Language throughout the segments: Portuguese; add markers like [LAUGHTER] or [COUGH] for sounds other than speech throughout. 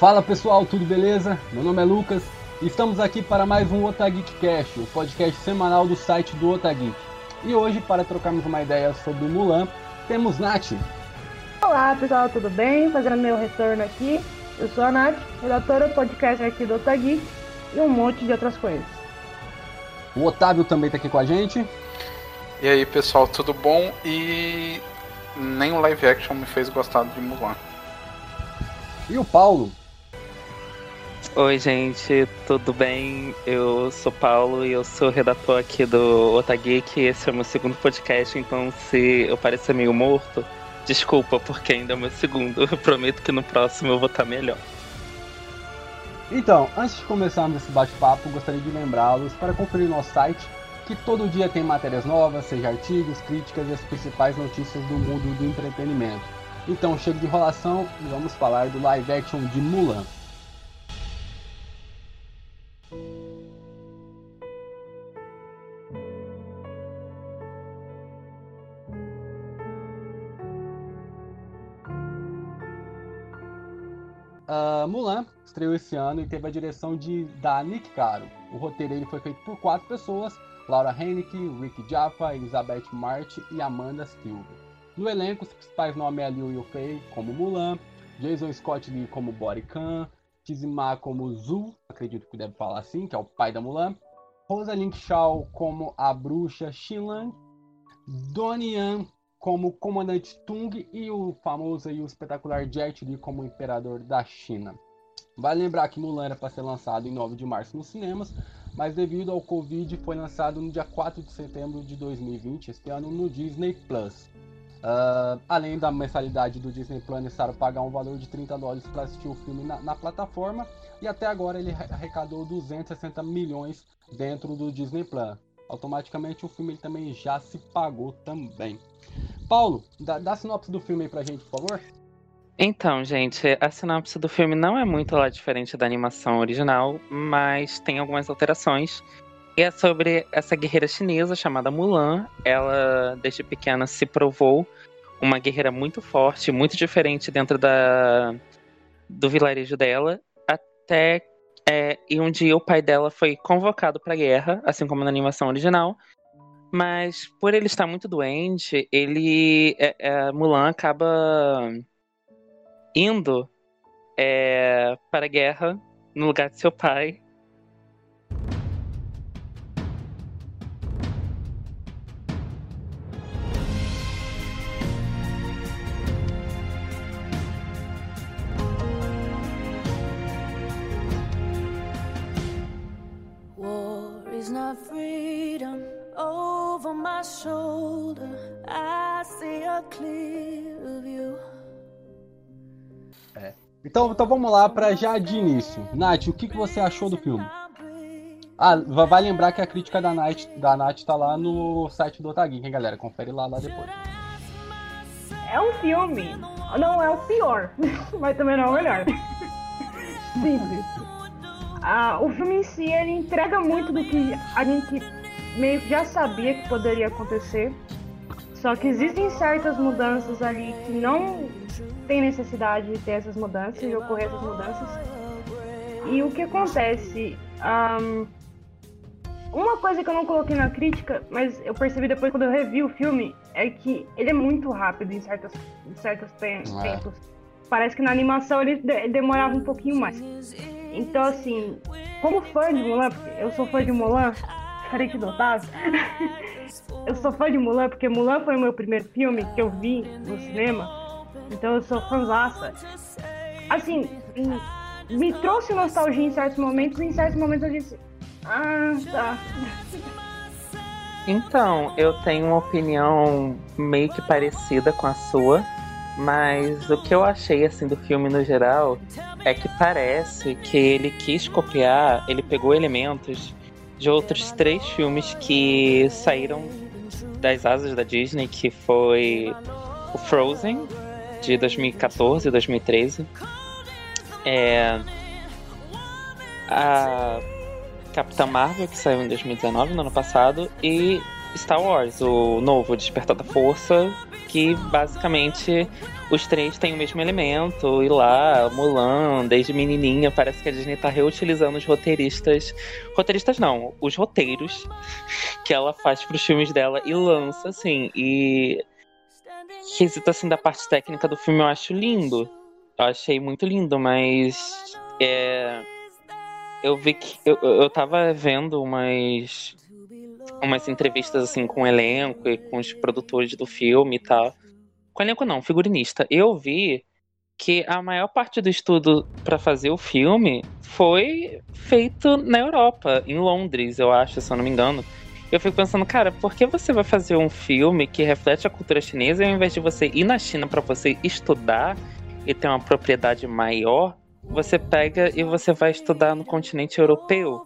Fala pessoal, tudo beleza? Meu nome é Lucas e estamos aqui para mais um Otageek Cast, o podcast semanal do site do Otageek. E hoje, para trocarmos uma ideia sobre Mulan, temos Nath. Olá pessoal, tudo bem? Fazendo meu retorno aqui. Eu sou a Nath, redatora do podcast aqui do Otageek e um monte de outras coisas. O Otávio também está aqui com a gente. E aí pessoal, tudo bom? E nem o live action me fez gostar de Mulan. E o Paulo. Oi, gente, tudo bem? Eu sou Paulo e eu sou redator aqui do Otageek. Esse é o meu segundo podcast, então se eu parecer meio morto, desculpa, porque ainda é o meu segundo. Eu prometo que no próximo eu vou estar melhor. Então, antes de começarmos esse bate-papo, gostaria de lembrá-los para conferir nosso site, que todo dia tem matérias novas, seja artigos, críticas e as principais notícias do mundo do entretenimento. Então, chega de enrolação e vamos falar do live action de Mulan. Uh, Mulan estreou esse ano e teve a direção de da Nick Caro. O roteiro ele foi feito por quatro pessoas: Laura Hennick, Rick Jaffa, Elizabeth March e Amanda Silver. No elenco, os principais nomes é Liu Yufei como Mulan, Jason Scott Lee como Body Khan, Tizima como Zhu, acredito que deve falar assim, que é o pai da Mulan, Rosalind Shaw como a bruxa Xinlan, Donnie Yan como comandante Tung e o famoso e o espetacular Jet Li como imperador da China. Vale lembrar que Mulan era para ser lançado em 9 de março nos cinemas, mas devido ao Covid foi lançado no dia 4 de setembro de 2020, este ano, no Disney Plus. Uh, além da mensalidade do Disney Plus, é necessário pagar um valor de 30 dólares para assistir o filme na, na, plataforma, e até agora ele arrecadou 260 milhões dentro do Disney Plus. Automaticamente o filme ele também já se pagou também. Paulo, dá, dá a sinopse do filme aí pra gente, por favor. Então, gente, a sinopse do filme não é muito lá diferente da animação original, mas tem algumas alterações. E é sobre essa guerreira chinesa chamada Mulan. Ela, desde pequena, se provou uma guerreira muito forte, muito diferente dentro da, do vilarejo dela, até é, e um dia o pai dela foi convocado para a guerra, assim como na animação original, mas por ele estar muito doente, ele. É, é, Mulan acaba indo é, para a guerra no lugar de seu pai. My shoulder, I see a clear view. É. Então, então vamos lá para já de início. Nath, o que, que você achou do filme? Ah, vai lembrar que a crítica da Nath, da Nath tá lá no site do Otageek, hein, galera? Confere lá, lá depois. É um filme, não é o pior, [LAUGHS] mas também não é o melhor. [LAUGHS] Simples. Ah, o filme em si, ele entrega muito do que a gente meio que já sabia que poderia acontecer. Só que existem certas mudanças ali que não tem necessidade de ter essas mudanças, de ocorrer essas mudanças. E o que acontece? Um, uma coisa que eu não coloquei na crítica, mas eu percebi depois quando eu revi o filme, é que ele é muito rápido em, certas, em certos é. tempos. Parece que na animação ele demorava um pouquinho mais. Então, assim, como fã de Mulan, porque eu sou fã de Mulan, diferente do Otávio. eu sou fã de Mulan porque Mulan foi o meu primeiro filme que eu vi no cinema. Então eu sou fãzaça. Assim, me trouxe nostalgia em certos momentos e em certos momentos eu disse. Ah, tá. Então, eu tenho uma opinião meio que parecida com a sua, mas o que eu achei assim do filme no geral é que parece que ele quis copiar, ele pegou elementos de outros três filmes que saíram das asas da Disney, que foi o Frozen, de 2014 e 2013. É, a Capitã Marvel, que saiu em 2019, no ano passado, e Star Wars, o novo Despertar da Força, que basicamente os três têm o mesmo elemento. E lá, Mulan, desde menininha, parece que a Disney tá reutilizando os roteiristas. Roteiristas não, os roteiros que ela faz pros filmes dela e lança, assim. E. Quesito assim da parte técnica do filme eu acho lindo. Eu achei muito lindo, mas. É eu vi que eu, eu tava vendo umas umas entrevistas assim com o elenco e com os produtores do filme e tal. Com o elenco não, figurinista. Eu vi que a maior parte do estudo para fazer o filme foi feito na Europa, em Londres, eu acho, se eu não me engano. Eu fico pensando, cara, por que você vai fazer um filme que reflete a cultura chinesa ao invés de você ir na China para você estudar e ter uma propriedade maior, você pega e você vai estudar no continente europeu,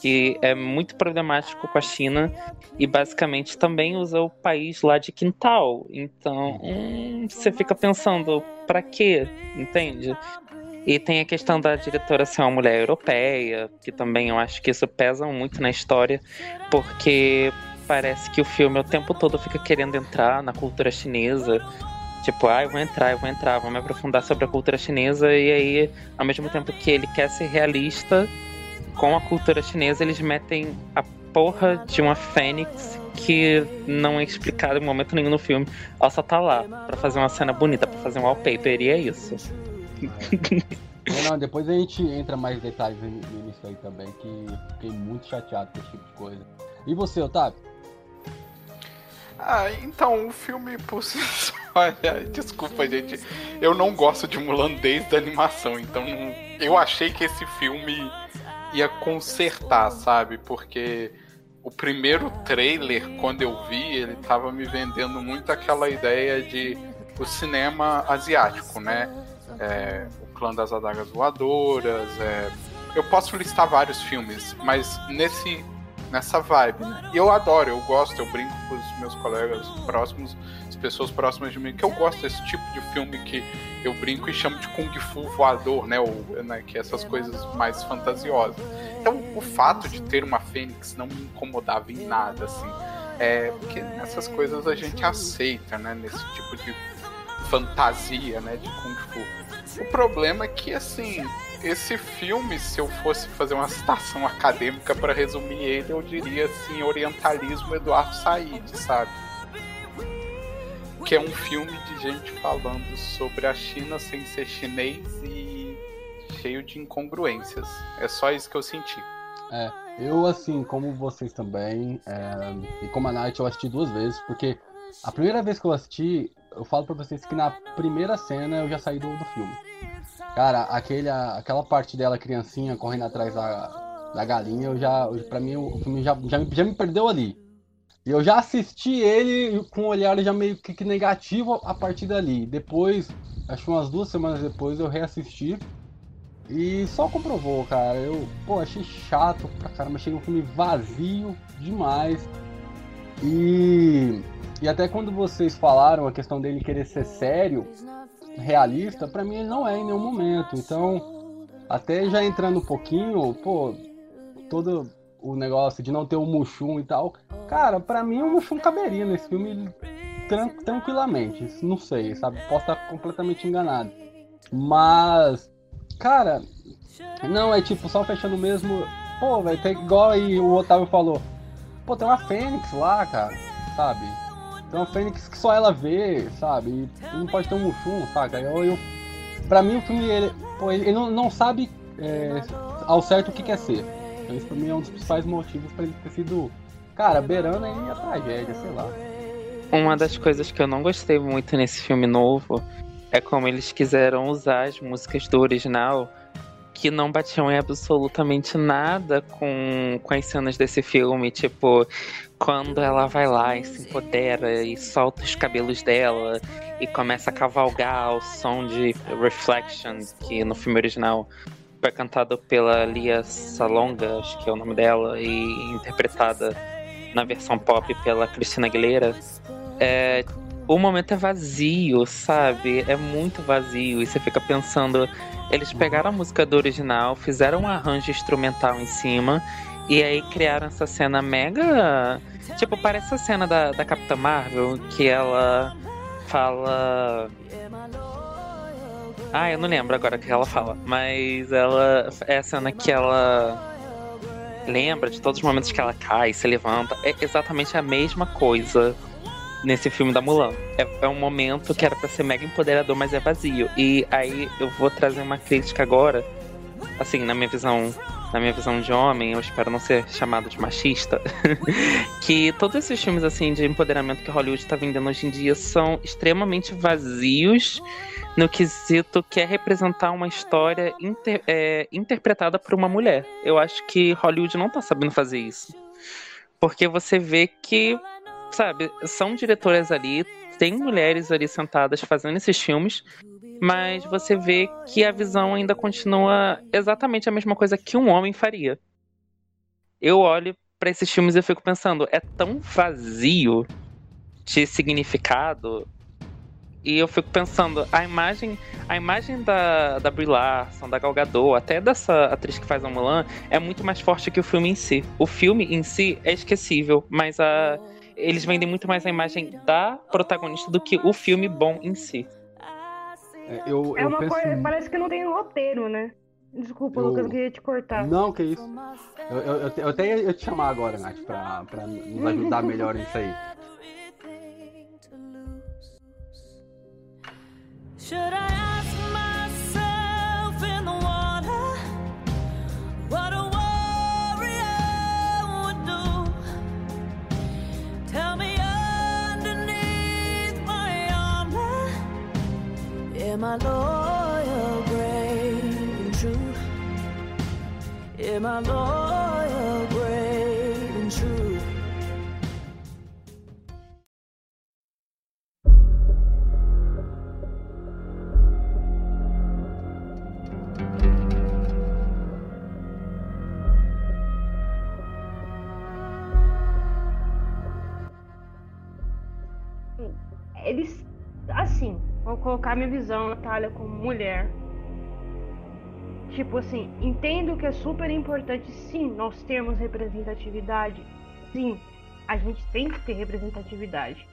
que é muito problemático com a China e basicamente também usa o país lá de quintal. Então, hum, você fica pensando, para quê? Entende? E tem a questão da diretora ser uma mulher europeia, que também eu acho que isso pesa muito na história, porque parece que o filme o tempo todo fica querendo entrar na cultura chinesa, Tipo, ah, eu vou entrar, eu vou entrar, vou me aprofundar sobre a cultura chinesa. E aí, ao mesmo tempo que ele quer ser realista com a cultura chinesa, eles metem a porra de uma fênix que não é explicada em momento nenhum no filme. Ela só tá lá pra fazer uma cena bonita, pra fazer um wallpaper, e é isso. É. Não, depois a gente entra mais detalhes nisso aí também, que fiquei muito chateado com esse tipo de coisa. E você, Otávio? Ah, então, o filme por si só. [LAUGHS] Desculpa, gente. Eu não gosto de Mulan desde a animação, então eu achei que esse filme ia consertar, sabe? Porque o primeiro trailer, quando eu vi, ele tava me vendendo muito aquela ideia de o cinema asiático, né? É, o Clã das Adagas Voadoras. É... Eu posso listar vários filmes, mas nesse nessa vibe. Né? E eu adoro, eu gosto, eu brinco com os meus colegas próximos, as pessoas próximas de mim, que eu gosto desse tipo de filme que eu brinco e chamo de Kung Fu voador, né? Ou, né que é essas coisas mais fantasiosas. Então, o fato de ter uma Fênix não me incomodava em nada, assim. É, porque nessas coisas a gente aceita, né? Nesse tipo de fantasia, né? De Kung Fu. O problema é que, assim, esse filme, se eu fosse fazer uma citação acadêmica para resumir ele, eu diria assim, Orientalismo Eduardo Said, sabe? Que é um filme de gente falando sobre a China sem ser chinês e cheio de incongruências. É só isso que eu senti. É, eu assim, como vocês também, é, e como a Night eu assisti duas vezes, porque a primeira vez que eu assisti, eu falo pra vocês que na primeira cena eu já saí do, do filme. Cara, aquele, aquela parte dela, criancinha, correndo atrás da, da galinha, eu já. Pra mim, o filme já, já, já me perdeu ali. E eu já assisti ele com um olhar já meio que negativo a partir dali. Depois, acho que umas duas semanas depois, eu reassisti. E só comprovou, cara. Eu, pô, achei chato pra caramba. Achei um filme vazio demais. E, e até quando vocês falaram a questão dele querer ser sério, realista, para mim ele não é em nenhum momento. Então, até já entrando um pouquinho, pô, todo o negócio de não ter o Mushum e tal, cara, para mim o Mushum caberia nesse filme tran tranquilamente. Não sei, sabe? Posso estar completamente enganado. Mas, cara, não, é tipo, só fechando mesmo. Pô, vai ter igual aí o Otávio falou. Pô, tem uma Fênix lá, cara, sabe? Então a Fênix que só ela vê, sabe? E não pode ter um Mushum, saca? Eu, eu, pra mim o filme, ele, pô, ele não, não, sabe é, ao certo o que quer ser. Então isso pra mim é um dos principais motivos pra ele ter sido, cara, beirando aí a tragédia, sei lá. Uma das coisas que eu não gostei muito nesse filme novo é como eles quiseram usar as músicas do original que não batiam em absolutamente nada com, com as cenas desse filme. Tipo, quando ela vai lá e se empodera e solta os cabelos dela e começa a cavalgar ao som de Reflection, que no filme original foi cantado pela Lia Salonga, acho que é o nome dela, e interpretada na versão pop pela Cristina Aguilera. É, o momento é vazio, sabe? É muito vazio. E você fica pensando. Eles pegaram a música do original, fizeram um arranjo instrumental em cima e aí criaram essa cena mega. Tipo, parece a cena da, da Capitã Marvel, que ela fala. Ah, eu não lembro agora o que ela fala, mas ela. É a cena que ela lembra de todos os momentos que ela cai, se levanta. É exatamente a mesma coisa nesse filme da Mulan. É, é um momento que era para ser mega empoderador, mas é vazio. E aí eu vou trazer uma crítica agora, assim, na minha visão na minha visão de homem, eu espero não ser chamado de machista, [LAUGHS] que todos esses filmes assim de empoderamento que Hollywood está vendendo hoje em dia são extremamente vazios no quesito que é representar uma história inter, é, interpretada por uma mulher. Eu acho que Hollywood não está sabendo fazer isso. Porque você vê que, sabe, são diretoras ali, tem mulheres ali sentadas fazendo esses filmes, mas você vê que a visão ainda continua exatamente a mesma coisa que um homem faria. Eu olho para esses filmes e fico pensando, é tão vazio de significado. E eu fico pensando, a imagem, a imagem da, da Brie Larson, da Gal Gadot, até dessa atriz que faz a Mulan, é muito mais forte que o filme em si. O filme em si é esquecível, mas a, eles vendem muito mais a imagem da protagonista do que o filme bom em si. É, eu, é eu uma penso... coisa, parece que não tem roteiro, né? Desculpa, eu... Lucas, eu queria te cortar. Não, que isso. Eu, eu, eu, até ia te chamar agora, Nath, pra, pra nos ajudar melhor nisso aí. [LAUGHS] Should I Am I loyal, brave, and true? Am I loyal, colocar minha visão, Natália, como mulher. Tipo assim, entendo que é super importante, sim, nós termos representatividade. Sim, a gente tem que ter representatividade.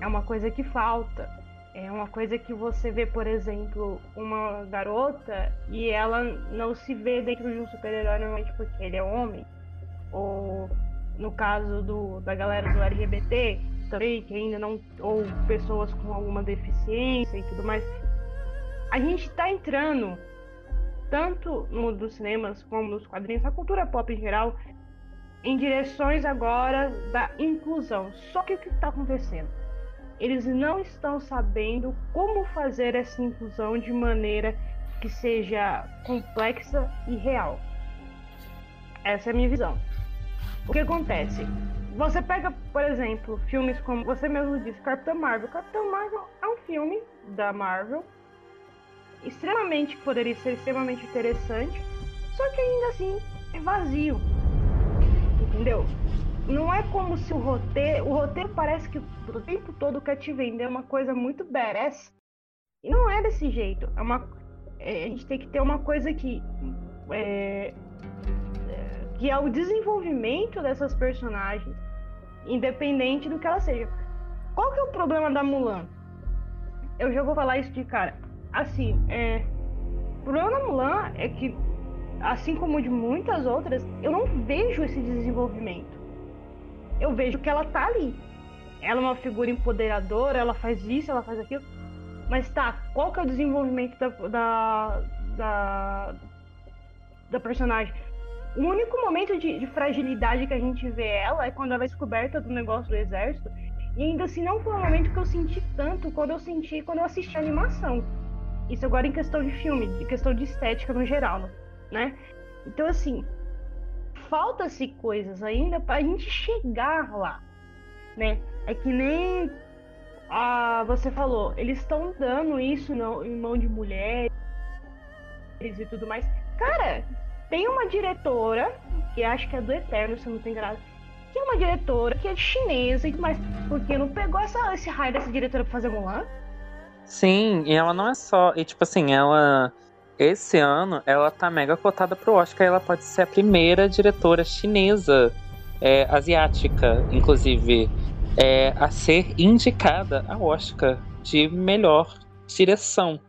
É uma coisa que falta. É uma coisa que você vê, por exemplo, uma garota e ela não se vê dentro de um super-herói normalmente porque ele é homem. Ou no caso do, da galera do LGBT, também, que ainda não. ou pessoas com alguma deficiência e tudo mais. A gente está entrando, tanto no, dos cinemas como nos quadrinhos, a cultura pop em geral, em direções agora da inclusão. Só que o que está acontecendo? Eles não estão sabendo como fazer essa inclusão de maneira que seja complexa e real. Essa é a minha visão. O que acontece? Você pega, por exemplo, filmes como você mesmo disse, Capitã Marvel. Capitã Marvel é um filme da Marvel extremamente poderia ser extremamente interessante, só que ainda assim é vazio. Entendeu? Não é como se o roteiro, o roteiro parece que o tempo todo quer te vender uma coisa muito badass. E não é desse jeito. É uma, é, a gente tem que ter uma coisa que é, que é o desenvolvimento dessas personagens, independente do que ela seja. Qual que é o problema da Mulan? Eu já vou falar isso de cara. Assim, é, o problema da Mulan é que, assim como de muitas outras, eu não vejo esse desenvolvimento. Eu vejo que ela tá ali. Ela é uma figura empoderadora, ela faz isso, ela faz aquilo. Mas tá, qual que é o desenvolvimento da, da, da, da personagem? O único momento de, de, fragilidade que a gente vê ela é quando ela é descoberta do negócio do exército. E ainda assim não foi um momento que eu senti tanto quando eu senti quando eu assisti a animação. Isso agora em questão de filme, de questão de estética no geral, né? Então assim, falta-se coisas ainda para a gente chegar lá, né? É que nem a, você falou, eles estão dando isso no, em mão de mulheres e tudo mais. Cara, tem uma diretora, que acho que é do Eterno, se eu não tenho enganado, que é uma diretora que é chinesa, mas por que não pegou essa, esse raio dessa diretora pra fazer Mulan? Sim, e ela não é só. E tipo assim, ela. Esse ano, ela tá mega cotada pro Oscar. Ela pode ser a primeira diretora chinesa, é, asiática, inclusive, é, a ser indicada ao Oscar. de melhor direção.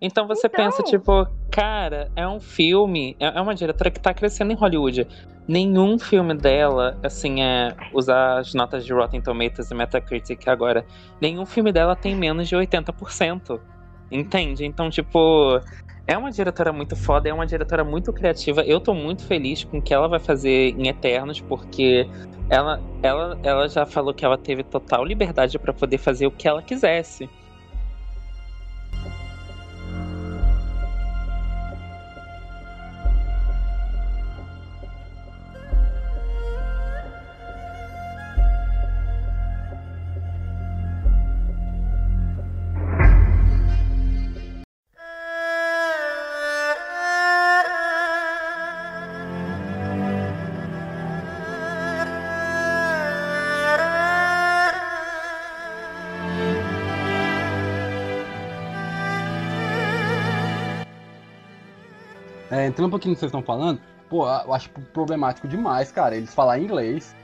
Então você Então. pensa, tipo, cara, é um filme, é é uma diretora que tá crescendo em Hollywood. Nenhum filme dela, assim, é usar as notas de Rotten Tomatoes e Metacritic agora. Nenhum filme dela tem menos de 80%. Entende? Então, tipo, é uma diretora muito foda, é uma diretora muito criativa. Eu tô muito feliz com o que ela vai fazer em Eternos, porque ela, ela, ela já falou que ela teve total liberdade pra poder fazer o que ela quisesse. Entrando um pouquinho no que vocês estão falando, pô, eu acho problemático demais, cara, eles falar inglês,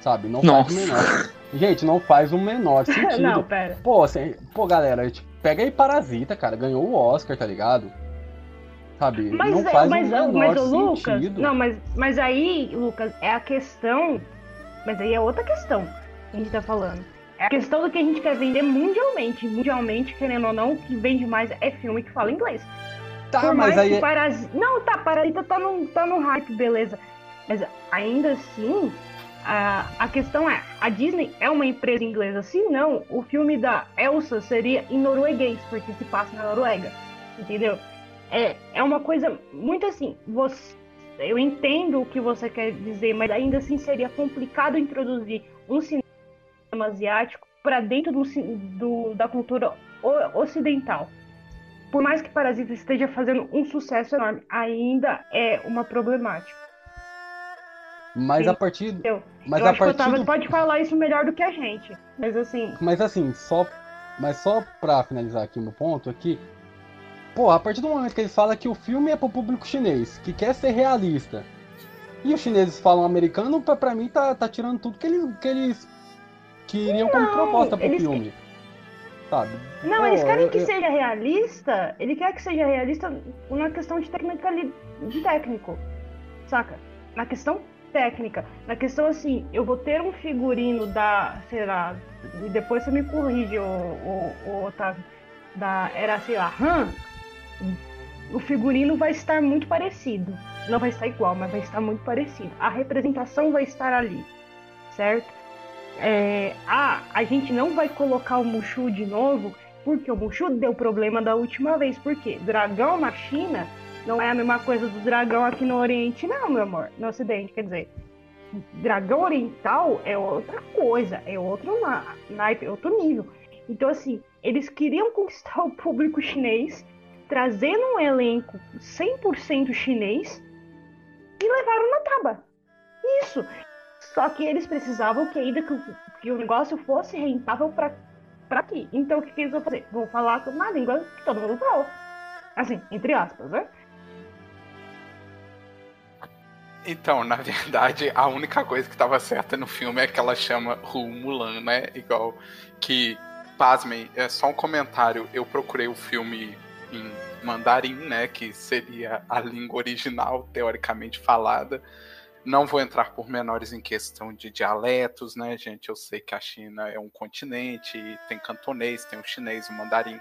sabe? Não Nossa. faz o menor. Gente, não faz o menor [LAUGHS] sentido. Não, pera. Pô, assim, pô, galera, tipo, pega aí Parasita, cara, ganhou o Oscar, tá ligado? Sabe? Mas, não é- faz mas, o menor mas o Lucas. sentido. Não, mas, mas aí, Lucas, é a questão. Mas aí é outra questão que a gente tá falando. É a questão do que a gente quer vender mundialmente. Mundialmente, querendo ou não, o que vende mais é filme que fala inglês. Tá, Por mas mais aí. que Parasita. Não, tá, Parasita tá no, tá no hype, beleza. Mas ainda assim, a, a questão é: a Disney é uma empresa inglesa. Se não, o filme da Elsa seria em norueguês, porque se passa na Noruega. Entendeu? É, é uma coisa muito assim. Você, eu entendo o que você quer dizer, mas ainda assim seria complicado introduzir um cinema asiático para dentro do, do- da cultura ocidental por mais que Parasita esteja fazendo um sucesso enorme, ainda é uma problemática. Mas Sim. a partir. Mas eu a o partir Otávio do pode falar isso melhor do que a gente. Mas assim, Mas assim, só. Mas só pra finalizar aqui meu ponto aqui. Pô, a partir do momento que eles falam que o filme é pro público chinês, que quer ser realista, e os chineses falam americano, pra, pra mim tá, tá tirando tudo que eles, que eles queriam como Não, proposta pro eles- filme. Sabe? não, Pô, eles querem eu- que eu- seja realista. Ele quer que seja realista na questão de técnica de técnico, saca? Na questão técnica, na questão assim, eu vou ter um figurino da, sei lá, e depois você me corrige, o, o, o Otávio, da era sei lá, Han, o figurino vai estar muito parecido. Não vai estar igual, mas vai estar muito parecido. A representação vai estar ali, certo? É, ah, a gente não vai colocar o Mushu de novo, porque o Mushu deu problema da última vez. Por quê? Dragão na China não é a mesma coisa do dragão aqui no Oriente, não, meu amor. No Ocidente, quer dizer. Dragão oriental é outra coisa, é outro na- naipe, é outro nível. Então, assim, eles queriam conquistar o público chinês, trazendo um elenco 100% chinês e levaram na taba. Isso. Só que eles precisavam que ainda que que o negócio fosse rentável para aqui. Então, o que, que eles vão fazer? Vão falar na língua que todo mundo fala. Assim, entre aspas, né? Então, na verdade, a única coisa que tava certa no filme é que ela chama Ru Mulan, né? Igual que, pasmem, é só um comentário. Eu procurei o filme em mandarim, né? Que seria a língua original, teoricamente falada. Não vou entrar por menores em questão de dialetos, né, gente? Eu sei que a China é um continente, tem cantonês, tem o chinês, o mandarim.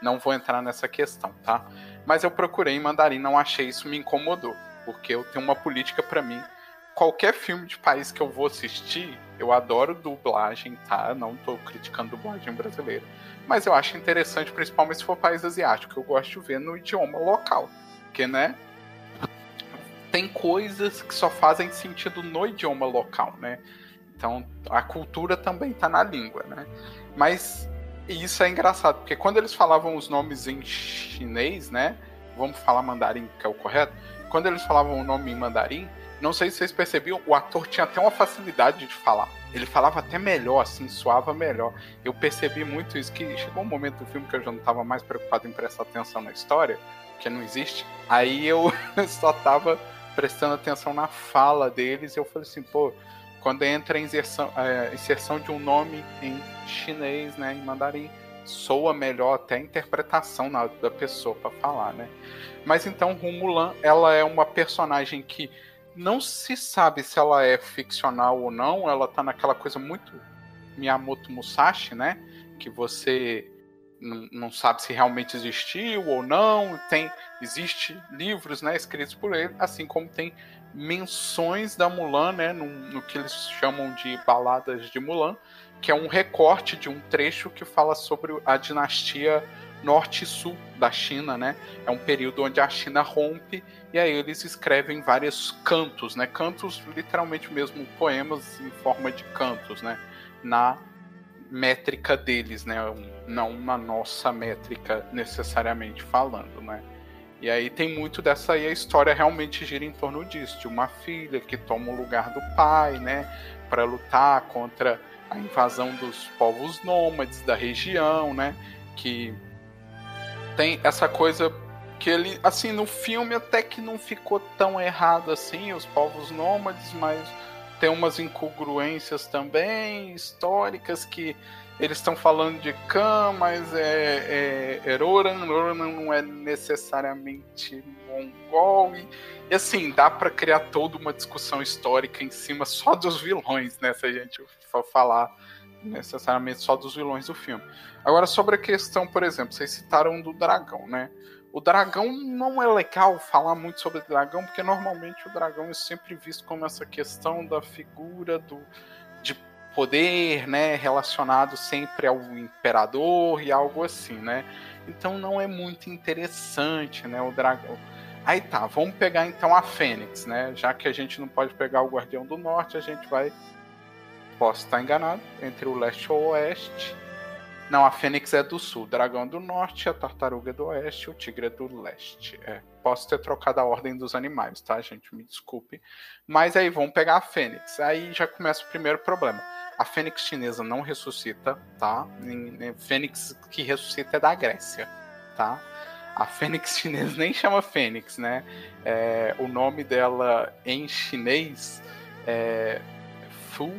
Não vou entrar nessa questão, tá? Mas eu procurei em mandarim, não achei isso, me incomodou porque eu tenho uma política pra mim. Qualquer filme de país que eu vou assistir, eu adoro dublagem, tá? Não tô criticando dublagem brasileira. Mas eu acho interessante, principalmente se for país asiático. Eu gosto de ver no idioma local. Porque, né? Tem coisas que só fazem sentido no idioma local, né? Então, a cultura também tá na língua, né? Mas isso é engraçado, porque quando eles falavam os nomes em chinês, né? Vamos falar mandarim, que é o correto quando eles falavam o nome em mandarim, não sei se vocês percebiam, o ator tinha até uma facilidade de falar. Ele falava até melhor, assim, soava melhor. Eu percebi muito isso, que chegou um momento do filme que eu já não estava mais preocupado em prestar atenção na história, que não existe. Aí eu [LAUGHS] só tava prestando atenção na fala deles eu falei assim, pô, quando entra a inserção, inserção de um nome em chinês, né, em mandarim, soa melhor até a interpretação na, da pessoa para falar, né? Mas então Mulan, ela é uma personagem que não se sabe se ela é ficcional ou não, ela tá naquela coisa muito Miyamoto Musashi, né? Que você não sabe se realmente existiu ou não. Tem existe livros, né, escritos por ele, assim como tem menções da Mulan, né, no, no que eles chamam de baladas de Mulan, que é um recorte de um trecho que fala sobre a dinastia norte e sul da China, né? É um período onde a China rompe e aí eles escrevem vários cantos, né? Cantos literalmente mesmo poemas em forma de cantos, né? Na métrica deles, né? Não na nossa métrica necessariamente falando, né? E aí tem muito dessa aí a história realmente gira em torno disso, de uma filha que toma o lugar do pai, né, para lutar contra a invasão dos povos nômades da região, né, que tem essa coisa que ele, assim, no filme até que não ficou tão errado assim, os povos nômades, mas tem umas incongruências também históricas que eles estão falando de Khan, mas é, é, é Roran, Roran não é necessariamente mongol. E, e assim, dá para criar toda uma discussão histórica em cima só dos vilões, né? Se a gente for falar necessariamente só dos vilões do filme. Agora, sobre a questão, por exemplo, vocês citaram do dragão, né? O dragão não é legal falar muito sobre o dragão, porque normalmente o dragão é sempre visto como essa questão da figura do, poder, né, relacionado sempre ao imperador e algo assim, né? Então não é muito interessante, né, o dragão. Aí tá, vamos pegar então a Fênix, né? Já que a gente não pode pegar o Guardião do Norte, a gente vai posso estar enganado, entre o leste e o oeste. Não, a Fênix é do sul, o dragão é do norte, a tartaruga é do oeste, o tigre é do leste. É, posso ter trocado a ordem dos animais, tá, gente? Me desculpe. Mas aí vamos pegar a Fênix. Aí já começa o primeiro problema. A Fênix chinesa não ressuscita, tá? Fênix que ressuscita é da Grécia, tá? A Fênix [LAUGHS] chinesa nem chama Fênix, né? É, o nome dela em chinês é Fu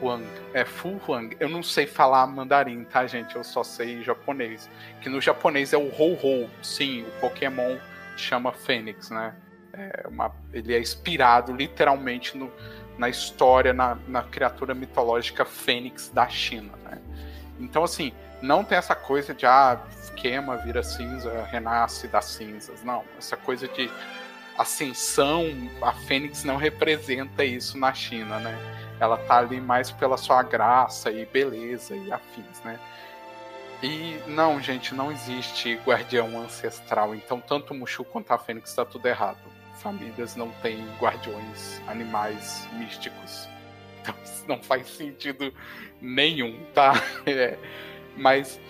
Huang. É Fu Huang. Eu não sei falar mandarim, tá, gente? Eu só sei japonês. Que no japonês é o Ho-Ho. Sim, o Pokémon chama Fênix, né? É uma, ele é inspirado literalmente no, na história, na, na criatura mitológica Fênix da China, né? Então, assim, não tem essa coisa de ah, queima, vira cinza, renasce das cinzas. Não, essa coisa de ascensão, a Fênix não representa isso na China, né? Ela tá ali mais pela sua graça e beleza e afins, né? E não, gente, não existe guardião ancestral. Então, tanto o Mushu quanto a Fênix está tudo errado. Famílias não têm guardiões animais místicos. Então, isso não faz sentido nenhum, tá? [LAUGHS] É, mas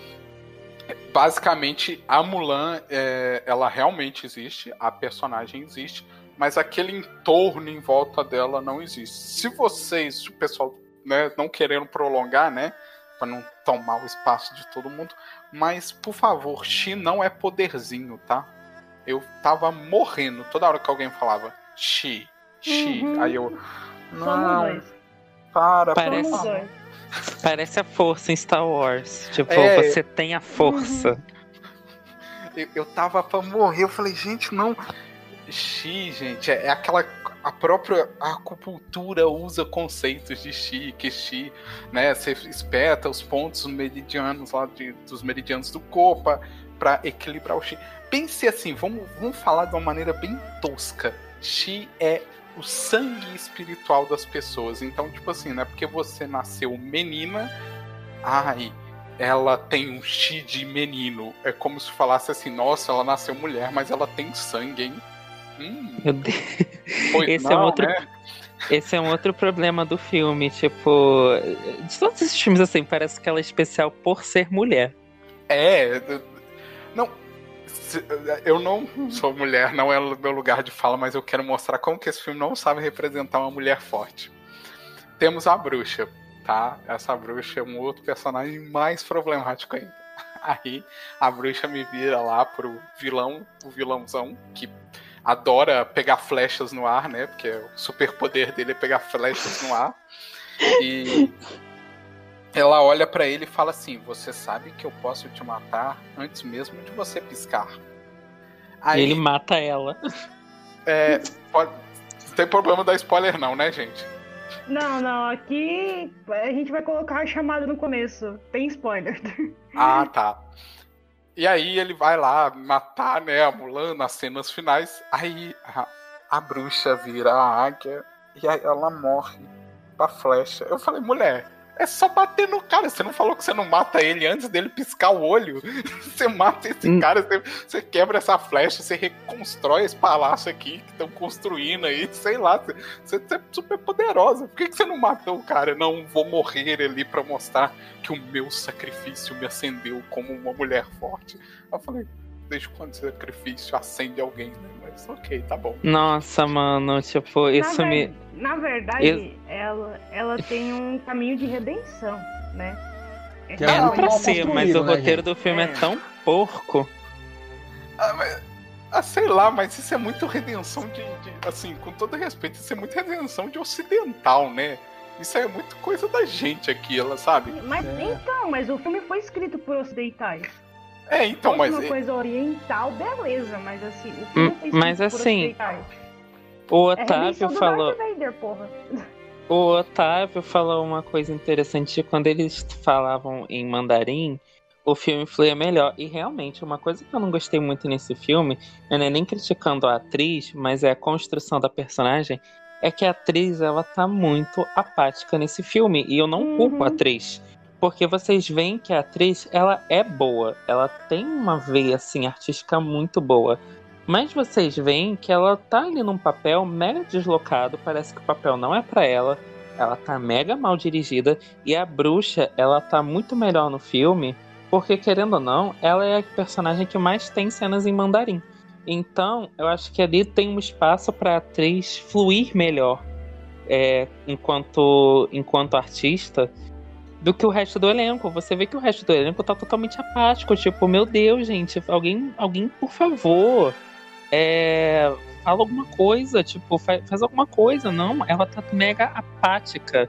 basicamente a Mulan é, ela realmente existe, a personagem existe, mas aquele entorno em volta dela não existe. Se vocês, o pessoal, né, não querendo prolongar, né, para não tomar o espaço de todo mundo, mas por favor, Xi não é poderzinho, tá? Eu tava morrendo toda hora que alguém falava Xi, Xi, uhum. aí eu não, para, parece, parece a força em Star Wars, tipo é... você tem a força. Uhum. Eu, eu tava pra morrer, eu falei gente não Xi, gente, é, é aquela a própria acupuntura usa conceitos de Xi, que Xi, né, você espeta os pontos meridianos lá de, dos meridianos do corpo para equilibrar o Xi. Pense assim, vamos, vamos falar de uma maneira bem tosca. Xi é o sangue espiritual das pessoas. Então, tipo assim, não é porque você nasceu menina, ai, ela tem um chi de menino. É como se falasse assim, nossa, ela nasceu mulher, mas ela tem sangue, hein? Hum. Esse não, é um outro. Né? Esse é um outro problema do filme, tipo, de todos esses filmes assim, parece que ela é especial por ser mulher. É, não, eu não sou mulher, não é meu lugar de fala, mas eu quero mostrar como que esse filme não sabe representar uma mulher forte. Temos a bruxa, tá? Essa bruxa é um outro personagem mais problemático ainda. [LAUGHS] Aí a bruxa me vira lá pro vilão, o vilãozão, que adora pegar flechas no ar, né? Porque o superpoder dele é pegar flechas no ar. E ela olha para ele e fala assim: Você sabe que eu posso te matar antes mesmo de você piscar. Aí, ele mata ela. [LAUGHS] É, pode, não tem problema dar spoiler, não, né, gente? Não, não, aqui a gente vai colocar a chamada no começo. Tem spoiler. [LAUGHS] Ah, tá. E aí ele vai lá matar, né, a Mulan nas cenas finais. Aí a, a bruxa vira a águia e aí ela morre pra flecha. Eu falei, mulher, é só bater no cara. Você não falou que você não mata ele antes dele piscar o olho? [LAUGHS] Você mata esse hum. cara, você, você, quebra essa flecha, você reconstrói esse palácio aqui que estão construindo aí, sei lá. Você, você, é super poderosa. Por que, que você não matou o cara? Não, vou morrer ali para mostrar que o meu sacrifício me acendeu como uma mulher forte. Eu falei, desde quando sacrifício acende alguém, né? Mas ok, tá bom. Nossa, mano, tipo, isso na me. Na verdade, eu... ela, ela tem um caminho de redenção, né? Que é, é pra ser, mas o né, roteiro gente? do filme é. é tão porco. Ah, mas, ah, sei lá, mas isso é muito redenção de, de, Assim, com todo respeito, isso é muito redenção de ocidental, né? Isso é muito coisa da gente aqui, ela sabe? Mas é. então, mas o filme foi escrito por ocidentais. É, então, mas. uma é- coisa oriental, beleza, mas assim. Hum, mas assim. O é Otávio é falou. Vader, o Otávio falou uma coisa interessante. Quando eles falavam em mandarim, o filme fluía melhor. E realmente, uma coisa que eu não gostei muito nesse filme, eu não é nem criticando a atriz, mas é a construção da personagem, é que a atriz ela tá muito apática nesse filme. E eu não uhum. culpo a atriz. Porque vocês veem que a atriz, ela é boa. Ela tem uma veia, assim, artística muito boa. Mas vocês veem que ela tá ali num papel mega deslocado. Parece que o papel não é para ela. Ela tá mega mal dirigida. E a bruxa, ela tá muito melhor no filme. Porque, querendo ou não, ela é a personagem que mais tem cenas em mandarim. Então, eu acho que ali tem um espaço para atriz fluir melhor é, enquanto, enquanto artista do que o resto do elenco. Você vê que o resto do elenco tá totalmente apático. Tipo, meu Deus, gente, alguém, alguém por favor, é, fala alguma coisa, tipo, faz, faz alguma coisa. Não, ela tá mega apática.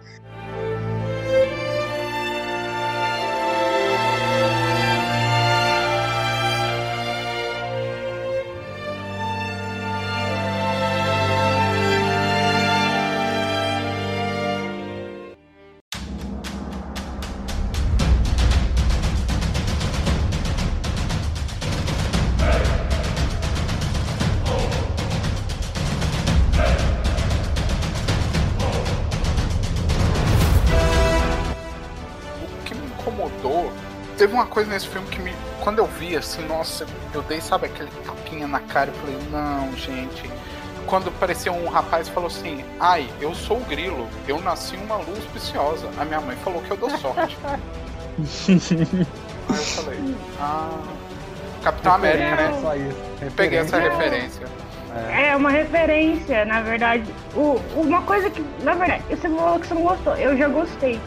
Coisa nesse filme que me. Quando eu vi, assim, nossa, eu dei, sabe, aquele tapinha na cara e falei, não, gente. Quando apareceu um rapaz e falou assim, ai, eu sou o grilo, eu nasci uma luz preciosa. A minha mãe falou que eu dou sorte. [LAUGHS] Aí eu falei, ah. Capitão América, né? Só isso. Peguei essa referência. É. é uma referência, na verdade. O, uma coisa que, na verdade, você falou que você não gostou, eu já gostei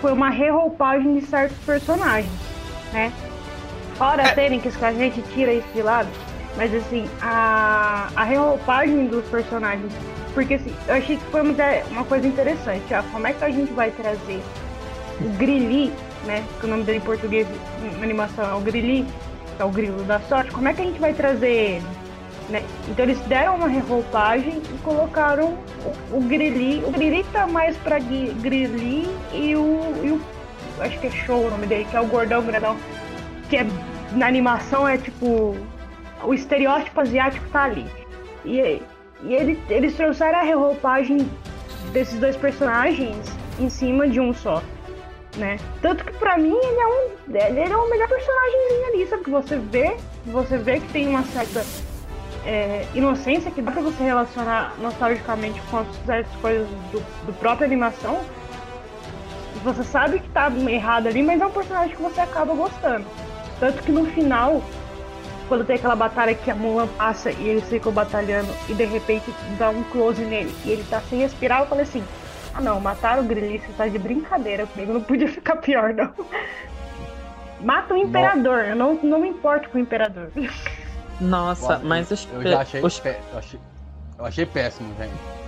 foi uma reroupagem de certos personagens, né? Fora é. técnicas que a gente tira isso de lado, mas assim, a, a reroupagem dos personagens, porque assim, eu achei que foi uma, coisa interessante, ó, como é que a gente vai trazer o Grilli, né? Que o nome dele em português na animação é o Grilli, que é o grilo da sorte, como é que a gente vai trazer ele? Né? Então eles deram uma reroupagem e colocaram o, o Grilli. O Grilli tá mais pra Grilli e o, e o. Acho que é show o nome dele, que é o gordão grandão. Que é, na animação é tipo. O estereótipo asiático tá ali. E, e ele, eles trouxeram a reroupagem desses dois personagens em cima de um só. Né? Tanto que pra mim ele é um. Ele é o melhor personagem ali, sabe? Que você vê, você vê que tem uma certa é, inocência que dá pra você relacionar nostalgicamente com certas coisas do, do própria animação. Você sabe que tá errado ali, mas é um personagem que você acaba gostando. Tanto que no final, quando tem aquela batalha que a Mulan passa e eles ficam batalhando e de repente dá um close nele e ele tá sem respirar, eu falei assim: ah não, mataram o Grilli, você tá de brincadeira comigo, não podia [LAUGHS] ficar pior não. Mata o Imperador, eu não, não me importo com o Imperador. Nossa, mas os Eu já achei, os... eu achei, eu achei péssimo, gente.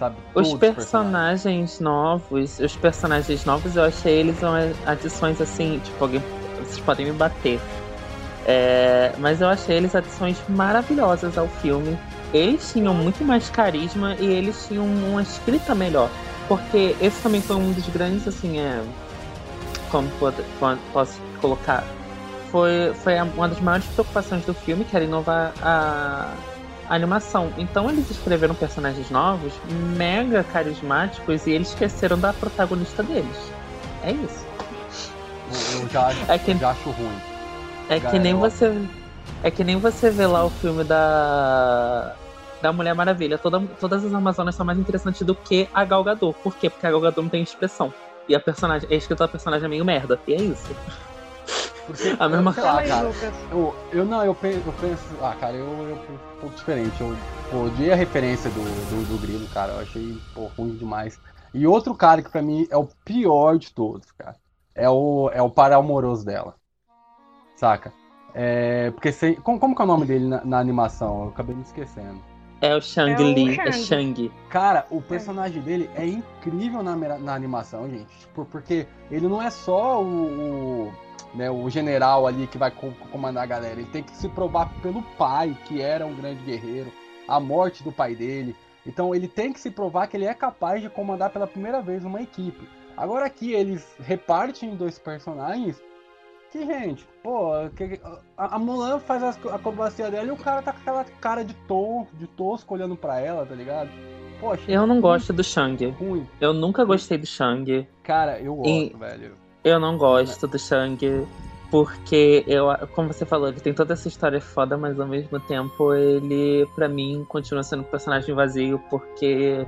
Sabe? Os Todos personagens, novos, os personagens novos, eu achei eles umas adições assim, tipo, alguém. Vocês podem me bater. É, mas eu achei eles adições maravilhosas ao filme. Eles tinham muito mais carisma e eles tinham uma escrita melhor. Porque esse também foi um dos grandes, assim, é. Como posso colocar? Foi, foi uma das maiores preocupações do filme, que era inovar a animação. Então eles escreveram personagens novos, mega carismáticos, e eles esqueceram da protagonista deles. É isso. Eu já, é que, já acho ruim. É que nem você. É que nem você vê lá o filme da. Da Mulher Maravilha. Toda, todas as Amazonas são mais interessantes do que a Gal Gadot. Por quê? Porque a Gal Gadot não tem expressão. E a personagem, a escrita da personagem é meio merda. E é isso. Porque, [LAUGHS] a mesma coisa. cara, eu, eu não, eu penso, eu penso. Ah, cara, eu, eu pouco diferente. Eu odiei a referência do, do, do Grilo, cara. Eu achei pô, ruim demais. E outro cara que pra mim é o pior de todos, cara. É o, é o par amoroso dela. Saca? É, porque sem, como, como que é o nome dele na, na animação? Eu acabei me esquecendo. É o Shang é Li, é Shang. Cara, o personagem dele é incrível na, na animação, gente. Tipo, porque ele não é só o, o né, o general ali que vai comandar a galera. Ele tem que se provar pelo pai, que era um grande guerreiro, a morte do pai dele. Então ele tem que se provar que ele é capaz de comandar pela primeira vez uma equipe. Agora aqui eles repartem em dois personagens que, gente, pô, que, a, a Mulan faz a acrobacia dela e o cara tá com aquela cara de, to, de tosco olhando pra ela, tá ligado? Poxa, eu não ruim. gosto do Shang. Ruim. Eu nunca gostei do Shang. Cara, eu gosto, e... velho. Eu não gosto do Shang, porque eu, como você falou, ele tem toda essa história foda, mas ao mesmo tempo ele, para mim, continua sendo um personagem vazio, porque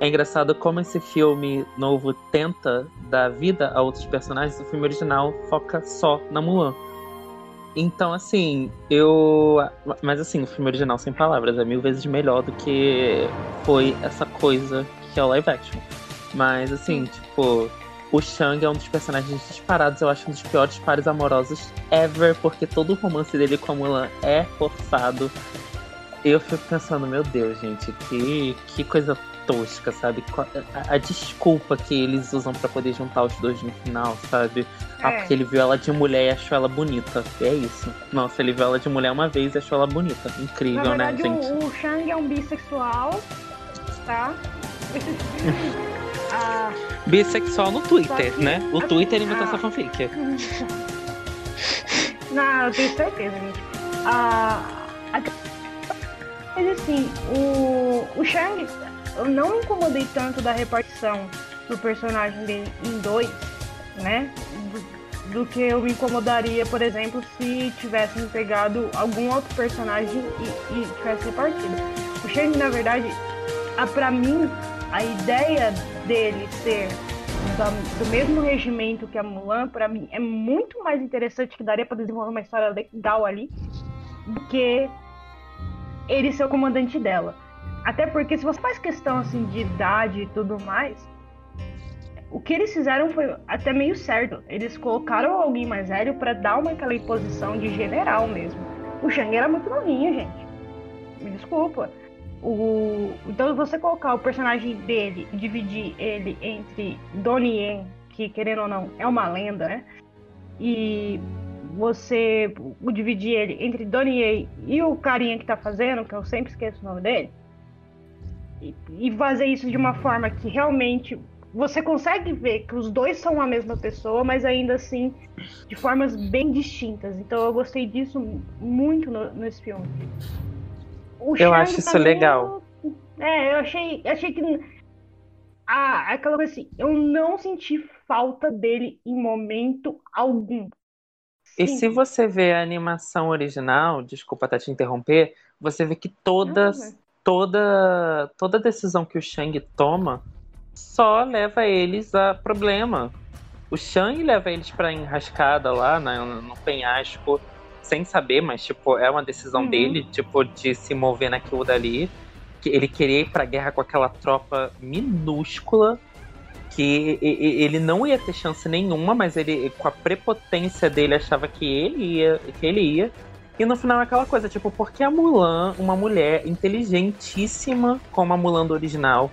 é engraçado como esse filme novo tenta dar vida a outros personagens, o filme original foca só na Mulan. Então, assim, eu. Mas, assim, o filme original, sem palavras, é mil vezes melhor do que foi essa coisa que é o live action. Mas, assim, tipo, o Shang é um dos personagens disparados, eu acho um dos piores pares amorosos ever, porque todo o romance dele com a Mulan é forçado. Eu fico pensando, meu Deus, gente, que, que coisa tosca, sabe? A, a desculpa que eles usam para poder juntar os dois no final, sabe? Ah, é. porque ele viu ela de mulher e achou ela bonita. É isso. Nossa, ele viu ela de mulher uma vez e achou ela bonita. Incrível, Na né, verdade, né, gente? O, o Shang é um bissexual, tá? [LAUGHS] Ah, Bissexual no Twitter, que, né? O Twitter inventou ah, essa fanfic. [LAUGHS] Não, eu tenho certeza, gente. Ah, mas assim, o, o Shang, eu não me incomodei tanto da repartição do personagem dele em dois, né? Do, do, que eu me incomodaria, por exemplo, se tivessem pegado algum outro personagem e, e tivesse repartido. O Shang, na verdade, a, pra mim, a ideia dele ser do, do mesmo regimento que a Mulan, para mim, é muito mais interessante, que daria para desenvolver uma história legal ali, do que ele ser o comandante dela. Até porque se você faz questão assim de idade e tudo mais, o que eles fizeram foi até meio certo. Eles colocaram alguém mais velho para dar uma aquela imposição de general mesmo. O Shang era muito novinho, gente. Me desculpa. O, então você colocar o personagem dele e dividir ele entre Donnie Yen, que querendo ou não é uma lenda, né? E você o dividir ele entre Donnie Yen e o carinha que tá fazendo, que eu sempre esqueço o nome dele, e, e fazer isso de uma forma que realmente você consegue ver que os dois são a mesma pessoa, mas ainda assim de formas bem distintas. Então eu gostei disso muito no, nesse filme. O eu acho isso legal. É, eu achei, achei que. Ah, aquela coisa assim, eu não senti falta dele em momento algum. Sim. E se você vê a animação original, desculpa até te interromper, você vê que todas, não, toda, toda decisão que o Shang toma só leva eles a problema. O Shang leva eles pra enrascada lá né, no penhasco sem saber, mas, tipo, é uma decisão uhum. dele, tipo, de se mover naquilo dali. Que ele queria ir pra guerra com aquela tropa minúscula que ele não ia ter chance nenhuma, mas ele, com a prepotência dele, achava que ele ia, que ele ia. E no final é aquela coisa, tipo, porque a Mulan, uma mulher inteligentíssima como a Mulan do original,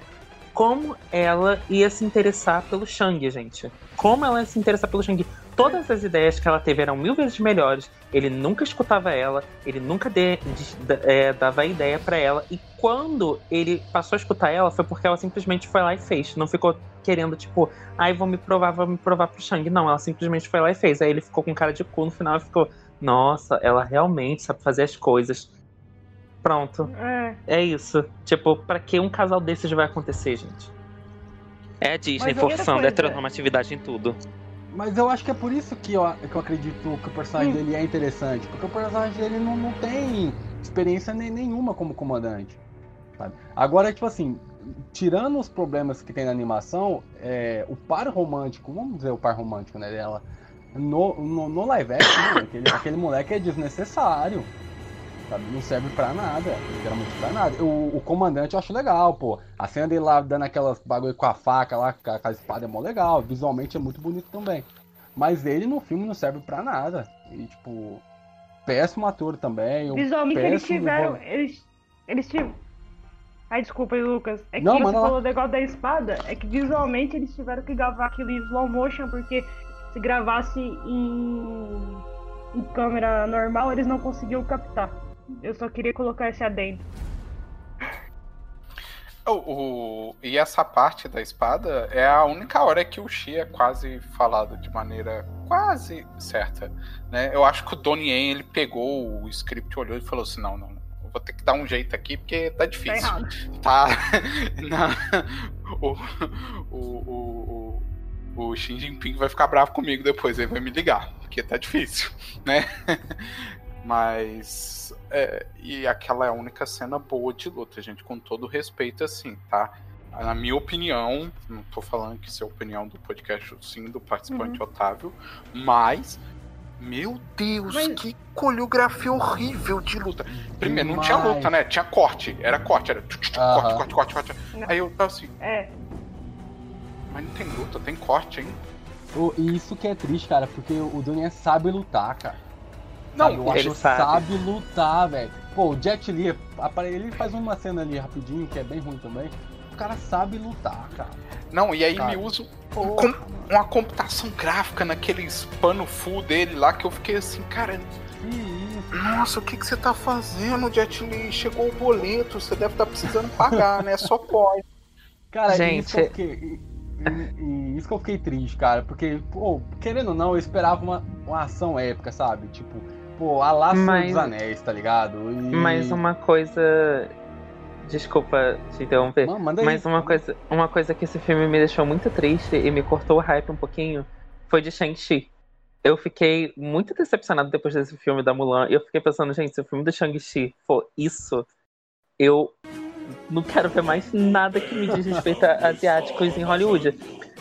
como ela ia se interessar pelo Shang, gente. Como ela ia se interessar pelo Shang. Todas as ideias que ela teve eram mil vezes melhores. Ele nunca escutava ela, ele nunca de, de, de, é, dava ideia para ela. E quando ele passou a escutar ela, foi porque ela simplesmente foi lá e fez. Não ficou querendo, tipo, ai, ah, vou me provar, vou me provar pro Shang. Não, ela simplesmente foi lá e fez. Aí ele ficou com cara de cu no final e ficou, nossa, ela realmente sabe fazer as coisas. Pronto. É, é isso. Tipo, para que um casal desses vai acontecer, gente? É a Disney forçando a heteronormatividade em tudo. Mas eu acho que é por isso que eu, que eu acredito que o personagem dele é interessante. Porque o personagem dele não, não tem experiência nem, nenhuma como comandante. Sabe? Agora, tipo assim, tirando os problemas que tem na animação, é, o par romântico, vamos dizer o par romântico né, dela, no, no, no live action, aquele, aquele moleque é desnecessário sabe? Não serve pra nada, literalmente pra nada. O, o, comandante eu acho legal, pô. A cena dele lá dando aquelas bagulho com a faca lá, com a, com a espada é mó legal. Visualmente é muito bonito também. Mas ele no filme não serve pra nada. E, tipo, péssimo ator também. Visualmente eles tiveram. Eles, eles tiveram. Ai, desculpa aí, Lucas. É que não, você falou do negócio da espada. É que visualmente eles tiveram que gravar aquele slow motion, porque se gravasse em, em câmera normal, eles não conseguiam captar. Eu só queria colocar esse adendo. O, o, e essa parte da espada é a única hora que o Xi é quase falado de maneira quase certa. Né? Eu acho que o Donnie Yen ele pegou o script, olhou e falou assim: não, não, vou ter que dar um jeito aqui porque tá difícil. [LAUGHS] Tá. [LAUGHS] tá o, o, o, o, o Xi Jinping vai ficar bravo comigo depois, ele vai me ligar, porque tá difícil, né? [LAUGHS] Mas. É, e aquela é a única cena boa de luta, gente, com todo respeito, assim, tá? Na minha opinião, não tô falando que isso é a opinião do podcast, sim, do participante uhum. Otávio, mas. Meu Deus, mas... que coreografia horrível de luta. Primeiro, não tinha luta, né? Tinha corte. Era corte, era corte, corte, corte, corte. Aí eu tava assim. É. Mas não tem luta, tem corte, hein? Isso que é triste, cara, porque o Daniel sabe lutar, cara. Não, sabe? eu acho sabe. sabe lutar, velho. Pô, o Jet Li, ele faz uma cena ali rapidinho, que é bem ruim também. O cara sabe lutar, cara. Não, e aí sabe? me usa com uma computação gráfica naqueles pano full dele lá que eu fiquei assim, cara. Nossa, o que, que você tá fazendo, Jet Li? Chegou o boleto, você deve estar tá precisando pagar, né? Só pode. Cara, Gente, isso eu fiquei, e, e, isso que eu fiquei triste, cara, porque, pô, querendo ou não, eu esperava uma, uma ação épica, sabe? Tipo, Pô, a Laço mas, dos Anéis, tá ligado? E... Mas uma coisa. Desculpa te interromper. Não, mas uma coisa, uma coisa que esse filme me deixou muito triste e me cortou o hype um pouquinho foi de Shang-Chi. Eu fiquei muito decepcionado depois desse filme da Mulan. E eu fiquei pensando, gente, se o filme do Shang-Chi for isso, eu não quero ver mais nada que me diz respeito a [LAUGHS] asiáticos em Hollywood.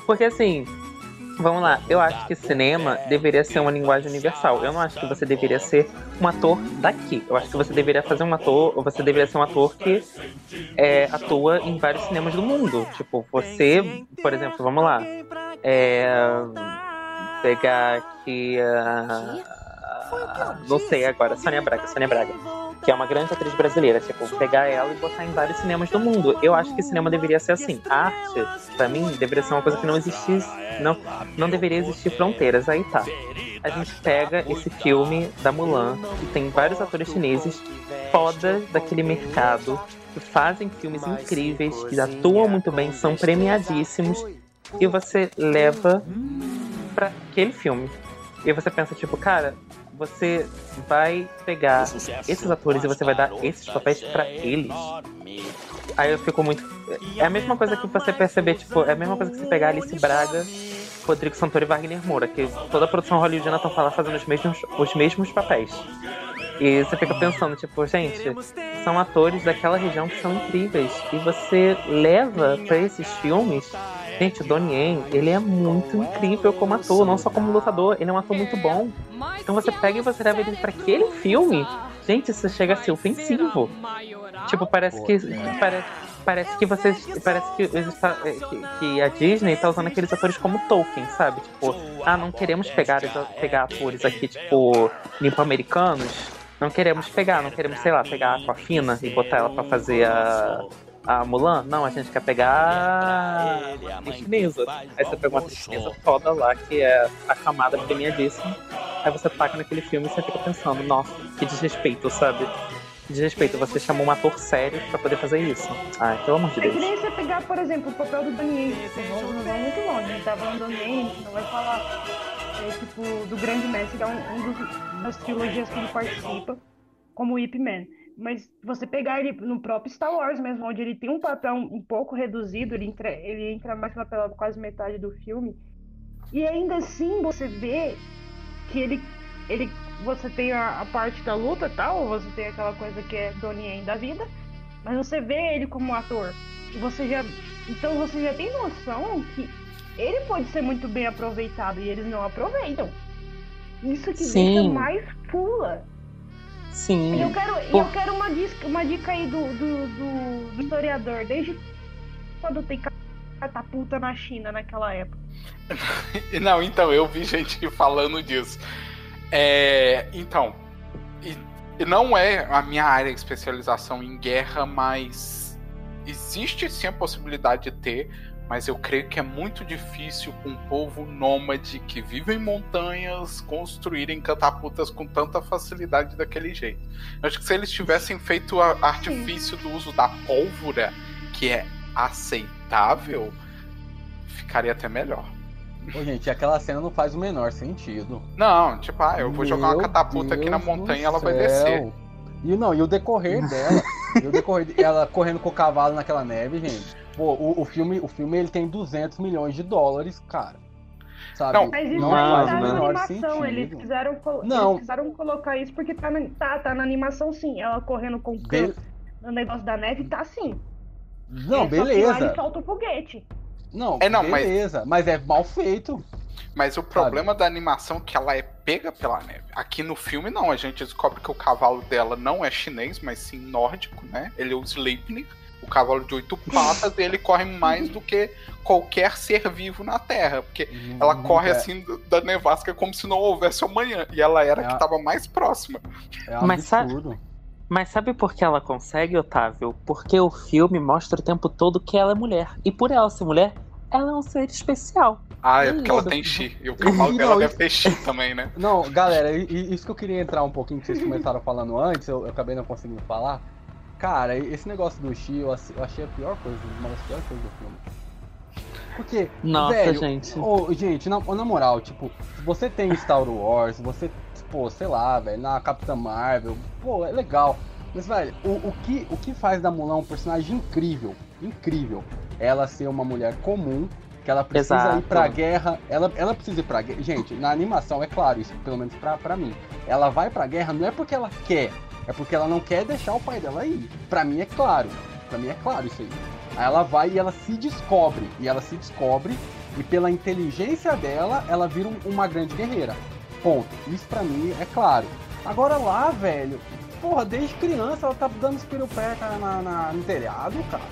Porque assim, Vamos lá, eu acho que cinema deveria ser uma linguagem universal. Eu não acho que você deveria ser um ator daqui. Eu acho que você deveria fazer um ator, ou você deveria ser um ator que é, atua em vários cinemas do mundo. Tipo, você, por exemplo, vamos lá. É, pegar aqui. Uh, não sei agora, Sônia Braga, Sônia Braga que é uma grande atriz brasileira, tipo, pegar ela e botar em vários cinemas do mundo. Eu acho que cinema deveria ser assim. Arte, para mim, deveria ser uma coisa que não existisse, não, não deveria existir fronteiras. Aí tá. A gente pega esse filme da Mulan, que tem vários atores chineses foda daquele mercado, que fazem filmes incríveis, que atuam muito bem, são premiadíssimos, e você leva para aquele filme. E você pensa, tipo, cara, você vai pegar esses atores e você vai dar esses papéis para eles. Aí eu fico muito. É a mesma coisa que você perceber, tipo, é a mesma coisa que você pegar Alice Braga, Rodrigo Santoro e Wagner Moura, que toda a produção hollywoodiana estão falando fazendo os mesmos, os mesmos papéis. E você fica pensando, tipo, gente, são atores daquela região que são incríveis. E você leva para esses filmes Gente, o Donnie Yen, ele é muito incrível como ator, não só como lutador, ele é um ator muito bom. Então você pega e você leva ele para aquele filme, gente, isso chega a ser ofensivo. Tipo, parece que parece, parece que vocês parece que, que, a Disney tá usando aqueles atores como Tolkien, sabe? Tipo, ah, não queremos pegar pegar atores aqui tipo limpo-americanos. Não queremos pegar, não queremos, sei lá, pegar a Aquafina e botar ela para fazer a a Mulan? Não, a gente quer pegar a chinesa. Aí você pega uma chinesa foda lá, que é a camada premiadíssima. Aí você taca naquele filme e você fica pensando, nossa, que desrespeito, sabe? Desrespeito, você chamou um ator sério pra poder fazer isso. Ai, pelo amor de É que Deus. nem você pegar, por exemplo, o papel do Daniel. Não, não vai muito longe, a gente tá falando do Daniel, a gente não vai falar é, tipo, do Grande Mestre, que é um, um dos, das trilogias que ele participa, como Ip Man. Mas você pegar ele no próprio Star Wars mesmo, onde ele tem um papel um, pouco reduzido, ele entra, ele entra mais lá pela quase metade do filme, e ainda assim você vê que ele, ele você tem a, a parte da luta tal, você tem aquela coisa que é Donnie da vida, mas você vê ele como ator. Você já, então você já tem noção que ele pode ser muito bem aproveitado e eles não aproveitam. Isso que Sim. deixa mais pula. E Sim. eu quero, e eu quero uma, dica, uma dica aí do, do, do, do historiador, desde quando tem catapulta na China naquela época. [LAUGHS] Não, então, eu vi gente falando disso. É, então, e, e não é a minha área de especialização em guerra, mas existe sim a possibilidade de ter, mas eu creio que é muito difícil com um povo nômade que vive em montanhas construírem catapultas com tanta facilidade daquele jeito. Eu acho que se eles tivessem feito o artifício do uso da pólvora, que é aceitável, ficaria até melhor. Ô, gente, aquela cena não faz o menor sentido. Não, tipo, ah, eu vou jogar uma catapulta aqui na Deus montanha e ela vai descer. E não, e o decorrer dela, [LAUGHS] e o decorrer de- ela correndo com o cavalo naquela neve, gente. Pô, o, o filme, o filme ele tem 200 milhões de dólares, cara. Sabe? Não, Mas isso não aí faz tá na animação, eles quiseram, Não. eles quiseram colocar isso porque tá na, tá, tá na animação sim. Ela correndo com o Be- no negócio da neve tá sim. Não, É, só que lá beleza. ele solta o foguete. Não, É, não, mas- beleza, mas... é mal feito. Mas o problema da animação é que ela é pega pela neve. Aqui no filme, não. A gente descobre que o cavalo dela não é chinês, mas sim nórdico, né? Ele é o Sleipnir, o cavalo de oito patas, e ele corre mais do que qualquer ser vivo na Terra. Porque ela corre É- assim da nevasca como se não houvesse amanhã. E ela era a que É. estava mais próxima. É um Mas sabe- absurdo. Mas sabe por que ela consegue, Otávio? Porque o filme mostra o tempo todo que ela é mulher. E por ela ser mulher, ela é um ser especial. Ah, é Hum, porque ela tem chi. E o cavalo [LAUGHS] dela deve ter chi [LAUGHS] também, né? Não, galera, isso que eu queria entrar um pouquinho, que vocês começaram falando antes, eu, eu acabei não conseguindo falar. Cara, esse negócio do Xi, eu, achei a pior coisa, uma das piores coisas do filme. Porque, Nossa, velho, gente. ô, gente, na, na moral, tipo, você tem Star Wars, você, pô, sei lá, velho, na Capitã Marvel, pô, é legal. Mas, velho, o, o, que, o que faz da Mulan um personagem incrível, incrível, ela ser uma mulher comum, que ela precisa Exato. ir pra guerra, ela, ela precisa ir pra guerra. Gente, na animação, é claro, isso pelo menos pra, pra mim. Ela vai pra guerra não é porque ela quer, é porque ela não quer deixar o pai dela ir. Pra mim é claro, pra mim é claro isso aí. Aí ela vai e ela se descobre, e ela se descobre, e pela inteligência dela, ela vira um- uma grande guerreira. Ponto. Isso pra mim é claro. Agora lá, velho, porra, desde criança ela tá dando espiropeca na, na, no telhado, cara.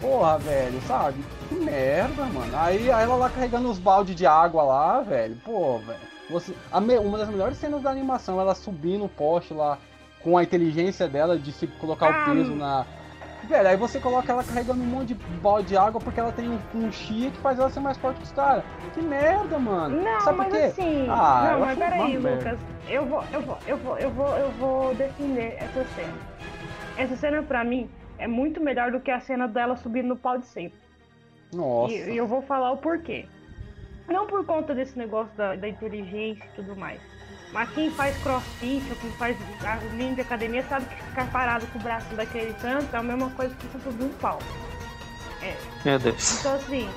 Porra, velho, sabe? Que merda, mano. Aí, aí ela lá carregando os baldes de água lá, velho. Pô, velho. Você, me- uma das melhores cenas da animação, ela subindo o poste lá com a inteligência dela de se colocar Ah, o peso na. Velho, aí você coloca ela carregando um monte de balde de água porque ela tem um, um chia que faz ela ser mais forte que os caras. Que merda, mano. Não, Sabe mas assim. Ah, não, mas peraí. Lucas. Eu vou, eu vou, eu vou, eu vou, eu vou defender essa cena. Essa cena pra mim é muito melhor do que a cena dela subindo no pau de sempre. Nossa. E, e eu vou falar o porquê. Não por conta desse negócio da, da inteligência e tudo mais. Mas quem faz crossfit ou quem faz linha de academia sabe que ficar parado com o braço daquele tanto é a mesma coisa que você subir um pau. Meu Deus. Então assim.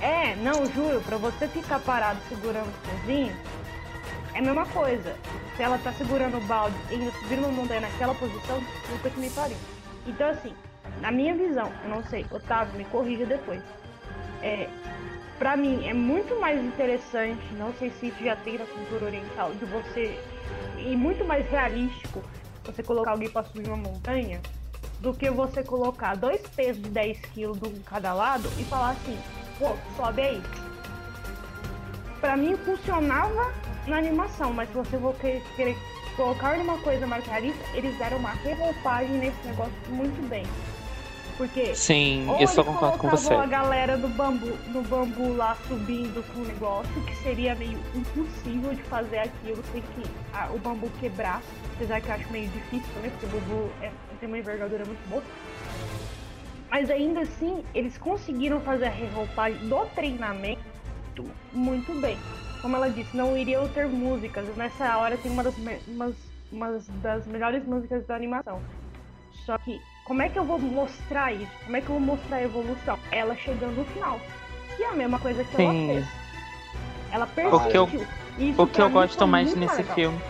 É, não, juro, pra você ficar parado segurando o pezinho, é a mesma coisa. Se ela tá segurando o balde e ainda subindo uma montanha naquela posição, puta que me pariu. Então assim, na minha visão, eu não sei, Otávio, me corrija depois. É, pra mim é muito mais interessante, não sei se isso já tem na cultura oriental, de você. E muito mais realístico você colocar alguém pra subir uma montanha do que você colocar dois pesos de 10 quilos de cada lado e falar assim, pô, sobe aí. Pra mim funcionava na animação, mas se você for que- querer colocar numa coisa mais realista, eles deram uma reroupagem nesse negócio muito bem. Porque Sim, ou eu eles concordo com você. a galera do bambu, do bambu lá subindo com o negócio, que seria meio impossível de fazer aquilo sem que ah, o bambu quebrar. Apesar que eu acho meio difícil também, porque o bambu é- tem uma envergadura muito boa. Mas ainda assim, eles conseguiram fazer a reroupagem do treinamento muito bem. Como ela disse, não iriam ter músicas. Nessa hora tem uma das, umas, umas das melhores músicas da animação. Só que, como é que eu vou mostrar isso? Como é que eu vou mostrar a evolução? Ela chegando no final. Que é a mesma coisa que ela Sim. fez. Ela O que eu- persistiu. Isso O que eu gosto mais nesse legal. filme.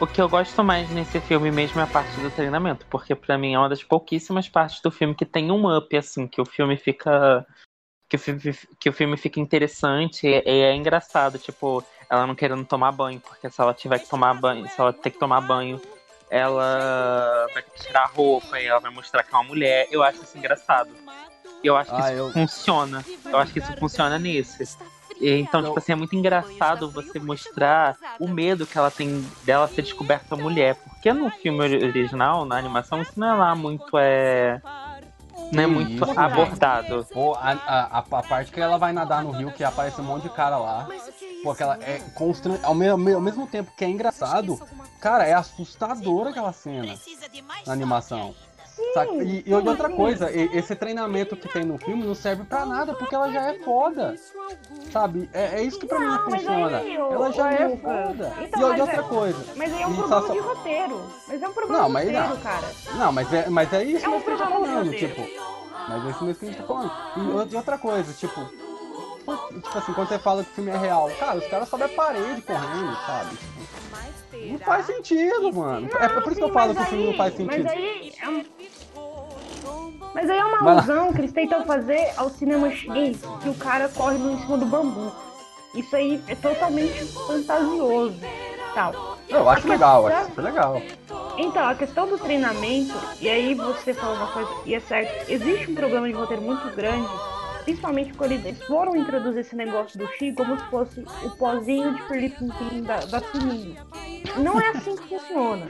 O que eu gosto mais nesse filme mesmo é a parte do treinamento, porque pra mim é uma das pouquíssimas partes do filme que tem um up, assim, que o filme fica. Que o filme, que o filme fica interessante e e é engraçado, tipo, ela não querendo tomar banho, porque se ela tiver que tomar banho, se ela ter que tomar banho, ela vai tirar a roupa e ela vai mostrar que é uma mulher. Eu acho isso engraçado. Eu acho que Ah, isso eu- funciona. Eu acho que isso funciona nesse. Então, tipo assim, é muito engraçado você mostrar o medo que ela tem dela ser descoberta mulher. Porque no filme ori- original, na animação, isso não é lá muito é. Não é muito isso, abordado. Pô, a, a, a, parte que ela vai nadar no rio, que aparece um monte de cara lá. Pô, aquela é constran... ao, ao mesmo tempo que é engraçado, cara, é assustadora aquela cena na animação. Saca? E, e outra coisa, esse treinamento que tem no filme não serve pra nada, porque ela já é foda. Sabe? É, é isso que pra mim Não, mas funciona. aí, ô- Ela já ô, é Lucas, foda. então, e mas outra é- coisa. Mas aí é um problema só- de roteiro. Mas é um problema Não, de mas roteiro, não. cara. Não, mas é, mas é isso É um mesmo que a gente tá de falando, tipo. Mas é isso mesmo que a gente tá falando. E e outra coisa, tipo. Tipo assim, quando você fala que o filme é real, cara, os caras sobem a parede correndo, sabe? Tipo, não faz sentido, mano. É por isso que eu falo que o filme não faz sentido. Mas aí é um... Mas aí é uma alusão que eles tentam fazer ao cinema chinês, que o cara corre no- em cima do bambu. Isso aí é totalmente fantasioso. Tal. Eu acho A legal, acho super legal. Então, a questão do treinamento, e aí você falou uma coisa, e é certo, existe um problema de roteiro muito grande, principalmente quando eles foram introduzir esse negócio do Chi como se fosse o pozinho de Felipe da, da Sininho. Não é assim que funciona.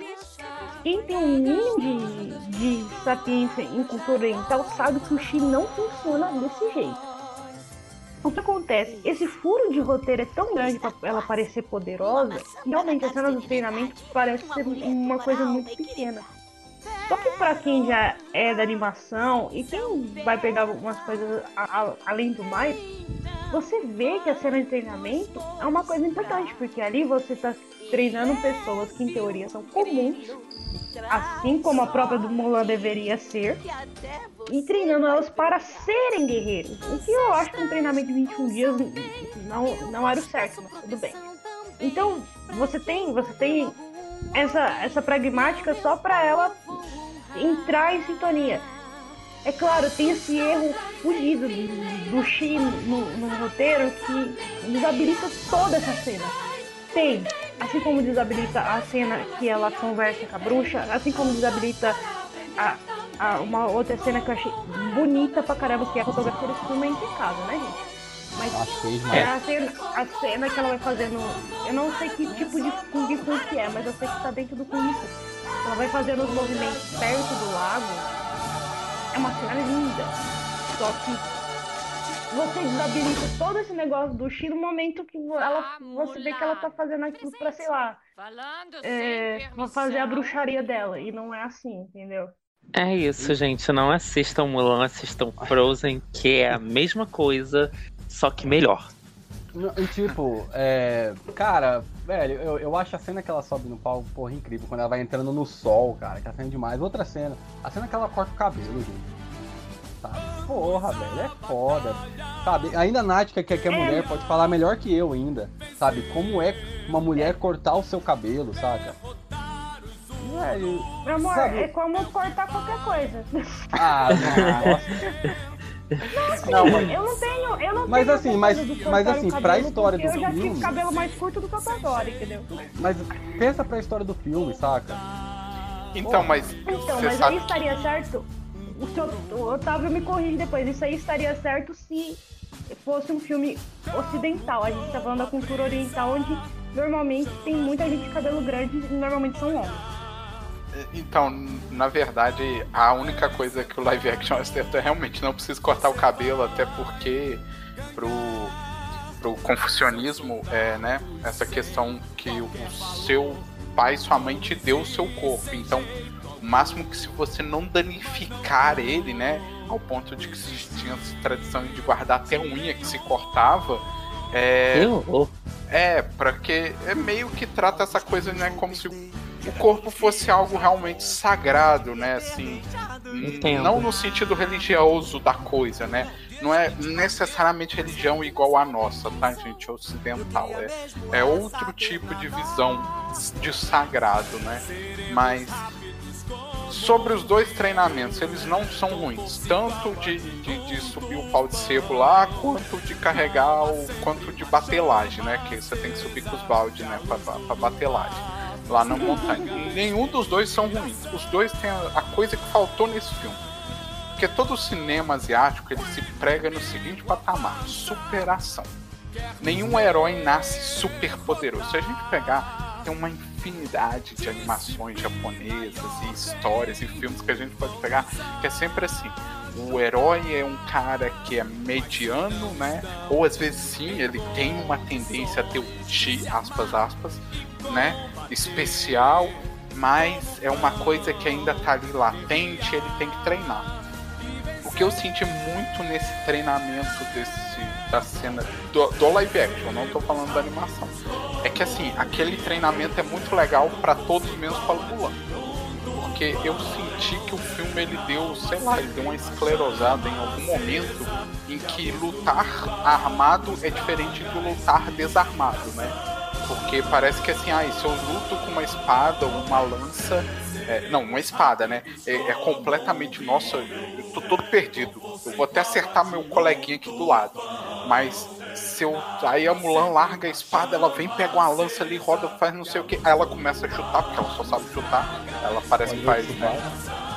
Quem tem um mínimo de, de sapiência em cultura oriental sabe que o Chi não funciona desse jeito. O que acontece? Esse furo de roteiro é tão grande pra ela parecer poderosa, realmente a cena do treinamento parece ser uma coisa muito pequena. Só que pra quem já é da animação e quem vai pegar umas coisas a- a- além do mais, você vê que a cena de treinamento é uma coisa importante, porque ali você tá treinando pessoas que em teoria são comuns, assim como a própria do Mulan deveria ser, e treinando elas para serem guerreiros. O que eu acho que um treinamento de 21 dias não, não era o certo, mas tudo bem. Então, você tem, você tem essa, essa pragmática só para ela entrar em sintonia. É claro, tem esse erro fugido do, do Shi no, no roteiro que desabilita toda essa cena. Tem, assim como desabilita a cena que ela conversa com a bruxa, assim como desabilita a, a- uma outra cena que eu achei bonita pra caramba, que é a fotografia desse filme é impecável, né, gente? Mas é a cena, a cena que ela vai fazendo. Eu não sei que tipo de Kung Fu que é, mas eu sei que tá dentro do Kung Fu. Ela vai fazendo os movimentos perto do lago. É uma cena linda. Só que você desabilita todo esse negócio do Shi no momento que ela, você vê que ela tá fazendo aquilo pra, sei lá, é, pra fazer a bruxaria dela. E não é assim, entendeu? É isso, gente. Não assistam Mulan, assistam Frozen, que é a mesma coisa, só que melhor. E tipo, é. Cara, velho, eu, eu acho a cena que ela sobe no palco, porra, incrível. Quando ela vai entrando no sol, cara, que a cena é demais. Outra cena, a cena que ela corta o cabelo, gente. Sabe? Porra, velho, é foda. Sabe? Ainda a Nath, que, que é mulher, pode falar melhor que eu ainda. Sabe? Como é uma mulher cortar o seu cabelo, saca? Velho. Meu amor, Sabe? é como cortar qualquer coisa. Ah, nossa. [LAUGHS] Não, eu não tenho. Eu não Mas tenho assim, mas- mas assim, pra história do Eu já filme- tive cabelo mais curto do que eu tô agora, entendeu? Mas pensa pra história do filme, saca? Então, mas Então, mas sabe aí estaria certo. O, seu, o Otávio me corrige depois. Isso aí estaria certo se fosse um filme ocidental. A gente tá falando da cultura oriental, onde normalmente tem muita gente de cabelo grande e normalmente são homens. Então, na verdade, a única coisa que o live action acertou é realmente não precisa cortar o cabelo, até porque pro, pro confucionismo, é, né, essa questão que o seu pai sua mãe te deu o seu corpo. Então, o máximo que se você não danificar ele, né, ao ponto de que se tinha essa tradição de guardar até unha que se cortava, é, Eu? é, porque é meio que trata essa coisa, né, como se o corpo fosse algo realmente sagrado, né, assim, Entendo. não no sentido religioso da coisa, né, não é necessariamente religião igual a nossa, tá, gente, ocidental, é, é outro tipo de visão de sagrado, né, mas sobre os dois treinamentos, eles não são ruins. Tanto de, de, de subir o pau de sebo lá, quanto de carregar o. quanto de batelagem, né? Que você tem que subir com os baldes, né? Pra, pra, pra batelagem. Lá na montanha. Nenhum dos dois são ruins. Os dois têm a, coisa que faltou nesse filme. Porque todo o cinema asiático ele se prega no seguinte patamar: superação. Nenhum herói nasce super poderoso. Se a gente pegar, tem uma infinidade de animações japonesas e histórias e filmes que a gente pode pegar, que é sempre assim. O herói é um cara que é mediano, né? Ou às vezes sim, ele tem uma tendência a ter o chi, aspas, aspas, né? Especial, mas é uma coisa que ainda tá ali latente, ele tem que treinar. O que eu senti muito nesse treinamento desse da cena do, do live action, não tô falando da animação. É que assim, aquele treinamento é muito legal pra todos menos para Mulan. Porque eu senti que o filme ele deu, sei lá, ele deu uma esclerosada em algum momento em que lutar armado é diferente do lutar desarmado, né? Porque parece que assim, ah, se eu luto com uma espada ou uma lança, é, não, uma espada, né? É, é completamente, nossa, eu tô todo perdido. Eu vou até acertar meu coleguinha aqui do lado. Mas se eu. Aí a Mulan larga a espada, ela vem, pega uma lança ali, roda, faz não sei o que. Aí ela começa a chutar, porque ela só sabe chutar. Ela parece que faz né,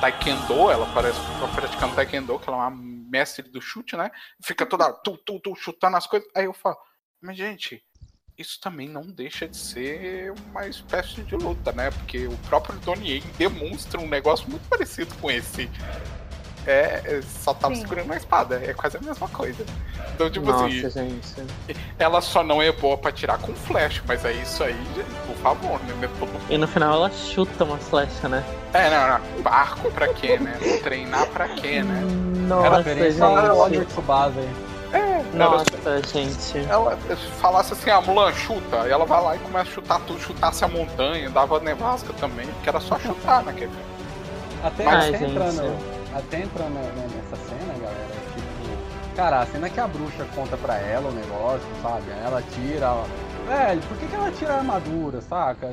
taekwondo, ela parece que tá praticando taekwondo, que ela é uma mestre do chute, né? Fica toda tu, tu, tu, chutando as coisas. Aí eu falo, mas gente, isso também não deixa de ser uma espécie de luta, né? Porque o próprio Donnie Yen demonstra um negócio muito parecido com esse. É, é, só tava Sim. segurando uma espada, é quase a mesma coisa. Então, tipo Nossa, assim, gente. ela só não é boa pra tirar com flash, mas é isso aí, gente, por favor, né? É E no final ela chuta uma flecha, né? É, não, não. Barco pra quê, né? Treinar pra quê, né? Nossa, Referência ao Roger gente. Tsubasa aí. É, Nossa, ela, gente. ela falasse assim, a Mulan chuta, ela vai lá e começa a chutar tudo, chutasse a montanha, dava nevasca também, que era só chutar naquele filme. Até, Mas, até gente. entrando, até entrando né, nessa cena, galera, tipo, cara, a cena que a bruxa conta pra ela o negócio, sabe? Ela tira. Velho, por que, que ela tira a armadura, saca?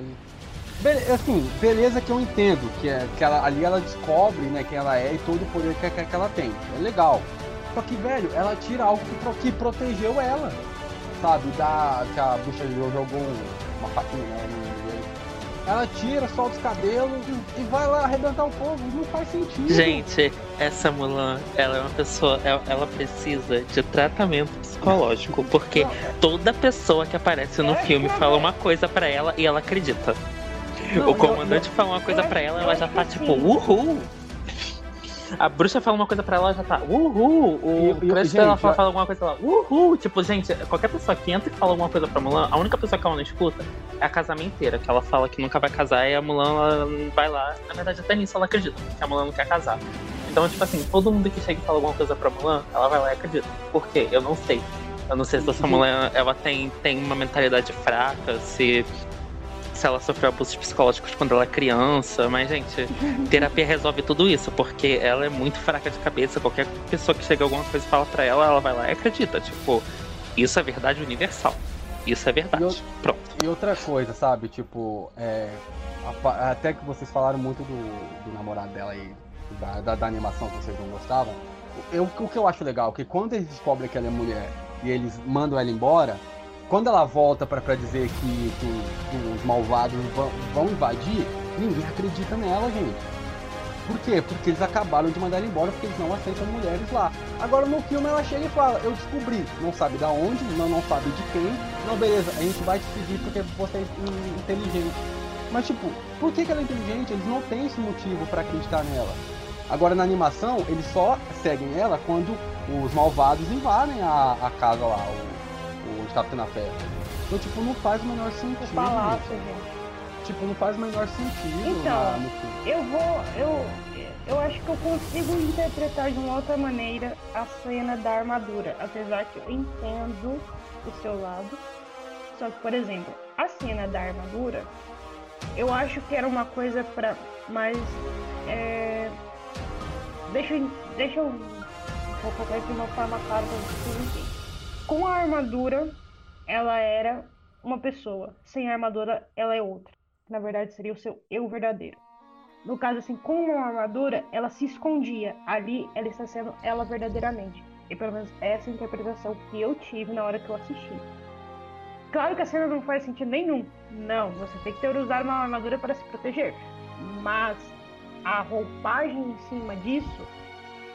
Be- assim, beleza que eu entendo, que, é, que ela, ali ela descobre né, quem ela é e todo o poder que, que, que ela tem. É legal. Só que, velho, ela tira algo que, pro- que protegeu ela. Sabe? Da, que a bruxa jogou um- uma faquinha, no meio. Ela tira, solta os cabelos e, e vai lá arrebentar o povo. Não faz sentido. Gente, essa Mulan, ela é uma pessoa, ela, ela precisa de tratamento psicológico, porque Não, é- toda pessoa que aparece no É, filme cara. fala uma coisa pra ela e ela acredita. Não, o comandante fala uma coisa pra acho- ela, ela já tá tipo, sim. uhul! A bruxa fala uma coisa pra ela, ela já tá, uhul! O E- e- gente, dela fala, fala alguma coisa lá, uhul! Tipo, gente, qualquer pessoa que entra e fala alguma coisa pra Mulan, a única pessoa que ela não escuta é a casamenteira, que ela fala que nunca vai casar e a Mulan ela vai lá. Na verdade, até nisso ela acredita, que a Mulan não quer casar. Então, tipo assim, todo mundo que chega e fala alguma coisa pra Mulan, ela vai lá e acredita. Por quê? Eu não sei. Eu não sei se essa Mulan ela tem, tem uma mentalidade fraca, se, se ela sofreu abusos psicológicos quando ela é criança, mas, gente, terapia resolve tudo isso, porque ela é muito fraca de cabeça. Qualquer pessoa que chega alguma coisa e fala pra ela, ela vai lá e acredita. Tipo, isso é verdade universal. Isso é verdade. E eu- Pronto. E outra coisa, sabe? Tipo, é, até que vocês falaram muito do, do namorado dela aí, da, da, da animação que vocês não gostavam. Eu, o que eu acho legal é que quando eles descobrem que ela é mulher e eles mandam ela embora, quando ela volta pra dizer que, que, os malvados vão, vão invadir, ninguém acredita nela, gente. Por quê? Porque eles acabaram de mandar ela embora porque eles não aceitam mulheres lá. Agora no filme ela chega e fala, eu descobri, não sabe da onde, não, não sabe de quem, não, beleza, a gente vai te seguir porque você é in- inteligente. Mas, tipo, por que, que ela é inteligente? Eles não têm esse motivo para acreditar nela. Agora, na animação, eles só seguem ela quando os malvados invadem a, a casa lá, o, o onde tá tendo a festa. Então, tipo, não faz o menor sentido. O palácio, gente. Tipo, não faz o menor sentido Então, na- no filme. Eu vou. Eu, eu acho que eu consigo interpretar de uma outra maneira a cena da armadura. Apesar que eu entendo o seu lado. Só que, por exemplo, a cena da armadura, eu acho que era uma coisa pra mais. é, Deixa, eu- deixa eu. Vou colocar de uma forma clara pra vocês entenderem. Com a armadura, ela era uma pessoa. Sem a armadura, ela é outra. Na verdade, seria o seu eu verdadeiro. No caso, assim, com uma armadura, ela se escondia. Ali, ela está sendo ela verdadeiramente. E pelo menos essa é interpretação que eu tive na hora que eu assisti. Claro que a cena não faz sentido nenhum. Não, você tem que ter usar uma armadura para se proteger. Mas a roupagem em cima disso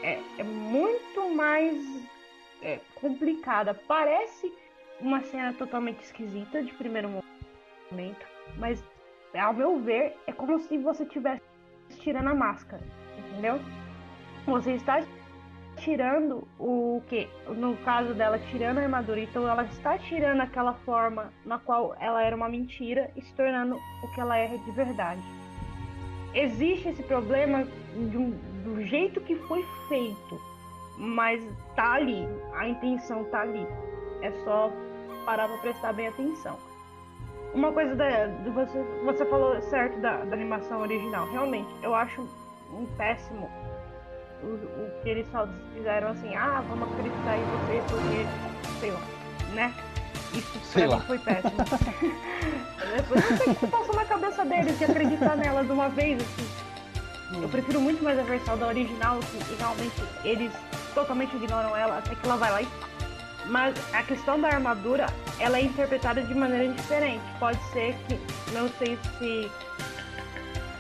é, é muito mais é, complicada. Parece uma cena totalmente esquisita de primeiro momento, mas ao meu ver é como se você estivesse tirando a máscara, entendeu? Você está tirando o que? No caso dela, tirando a armadura, então ela está tirando aquela forma na qual ela era uma mentira e se tornando o que ela é de verdade. Existe esse problema um- do jeito que foi feito, mas tá ali, a intenção tá ali. É só parar pra prestar bem atenção. Uma coisa da, você, você falou certo da, da animação original. Realmente, eu acho um péssimo o, o que eles só fizeram assim, ah, vamos acreditar em você porque, sei lá, né? Isso Sei lá. foi péssimo. eu não sei o que passou na cabeça deles de acreditar nela de uma vez, assim. Eu prefiro muito mais a versão da original, que realmente eles totalmente ignoram ela, até que ela vai lá e. Mas a questão da armadura, ela é interpretada de maneira diferente. Pode ser que, não sei se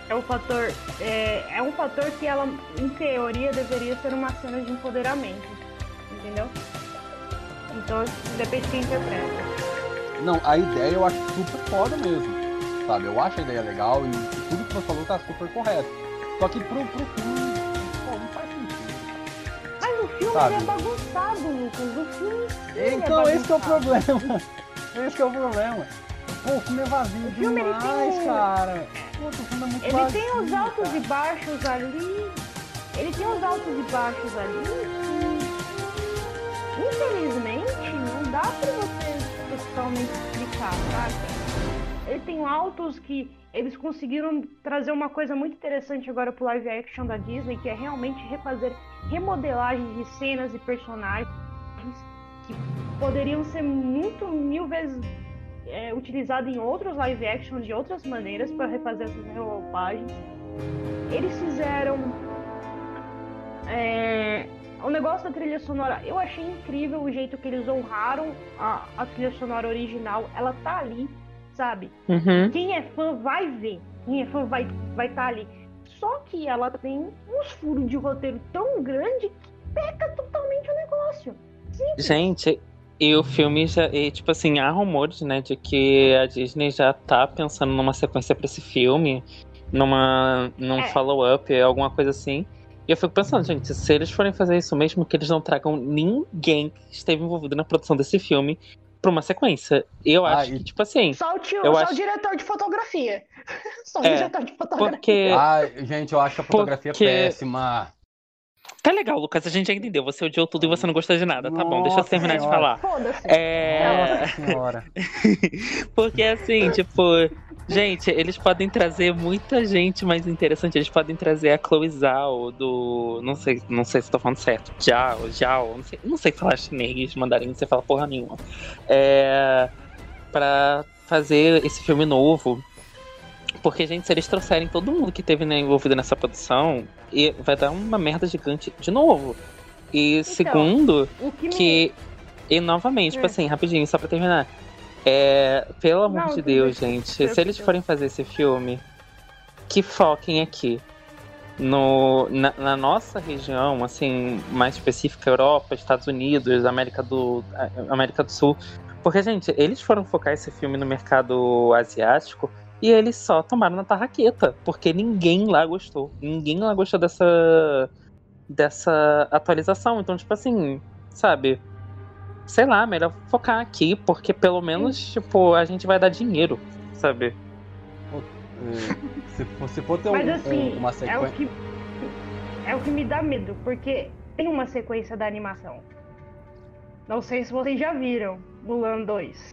é um fator, é, é um fator que ela, em teoria, deveria ser uma cena de empoderamento, entendeu? Então, depende de quem interpreta. Não, a ideia eu acho super foda mesmo. Sabe? Eu acho a ideia legal e tudo que você falou tá super correto. Só que pro, pro filme, filme Sabe? é bagunçado, Lucas. O filme sim é Então esse que é o problema. [LAUGHS] Esse que é o problema. Pô, o filme é vazio O filme, ele demais, tem cara. Pô, o filme é muito Ele vazio, tem os altos cara. e baixos ali. Ele tem os altos e baixos ali. Infelizmente, não dá pra você totalmente explicar, saca? Ele tem altos que eles conseguiram trazer uma coisa muito interessante agora pro live action da Disney, que é realmente refazer remodelagens de cenas e personagens que poderiam ser muito mil vezes é, em outros live action de outras maneiras para refazer essas roupagens. Eles fizeram é, o negócio da trilha sonora. Eu achei incrível o jeito que eles honraram a, a trilha sonora original. Ela tá ali, sabe? Uhum. Quem é fã vai ver. Quem é fã vai vai estar ali. Só que ela tem uns furos de roteiro tão grande que peca totalmente o negócio. Gente, e o filme já. E, tipo assim, há rumores, né, de que a Disney já tá pensando numa sequência pra esse filme, numa, num É. follow-up, alguma coisa assim. E eu fico pensando, gente, se eles forem fazer isso mesmo, que eles não tragam ninguém que esteve envolvido na produção desse filme pra uma sequência. Eu Ah, acho que, tipo assim, Só o, tio, Eu só acho- o diretor de fotografia. [LAUGHS] Só o É, diretor de fotografia. porque. Ai, gente, eu acho que a fotografia Porque- é péssima. Tá legal, Lucas, a gente já entendeu. Você odiou tudo e você não gostou de nada. Tá bom, deixa eu Nossa terminar de Senhora. falar. Foda-se. É. Nossa senhora. [LAUGHS] Porque assim, tipo, gente, eles podem trazer muita gente mais interessante. Eles podem trazer a Chloe Zhao do. Não sei, não sei se tô falando certo. Zhao, Zhao, não sei, não sei falar chinês, mandarim, não sei falar porra nenhuma. É. Pra fazer esse filme novo. Porque, gente, se eles trouxerem todo mundo que teve né, envolvido nessa produção, e vai dar uma merda gigante de novo. E segundo, O que me... que. E novamente, tipo É. assim, rapidinho, só pra terminar. É, pelo amor Não, de Deus, gente, se eles Perfeito. forem fazer esse filme, que foquem aqui. No, na, na nossa região, assim, mais específica, Europa, Estados Unidos, América do, América do Sul. Porque, gente, eles foram focar esse filme no mercado asiático, e eles só tomaram na tarraqueta, porque ninguém lá gostou. Ninguém lá gostou dessa dessa atualização. Então, tipo assim, sabe? Sei lá, melhor focar aqui, porque pelo menos, tipo, a gente vai dar dinheiro, sabe? É, se, for, se for ter Mas um- assim, um- uma é o sequência. que é o que me dá medo, porque tem uma sequência da animação. Não sei se vocês já viram Mulan 2.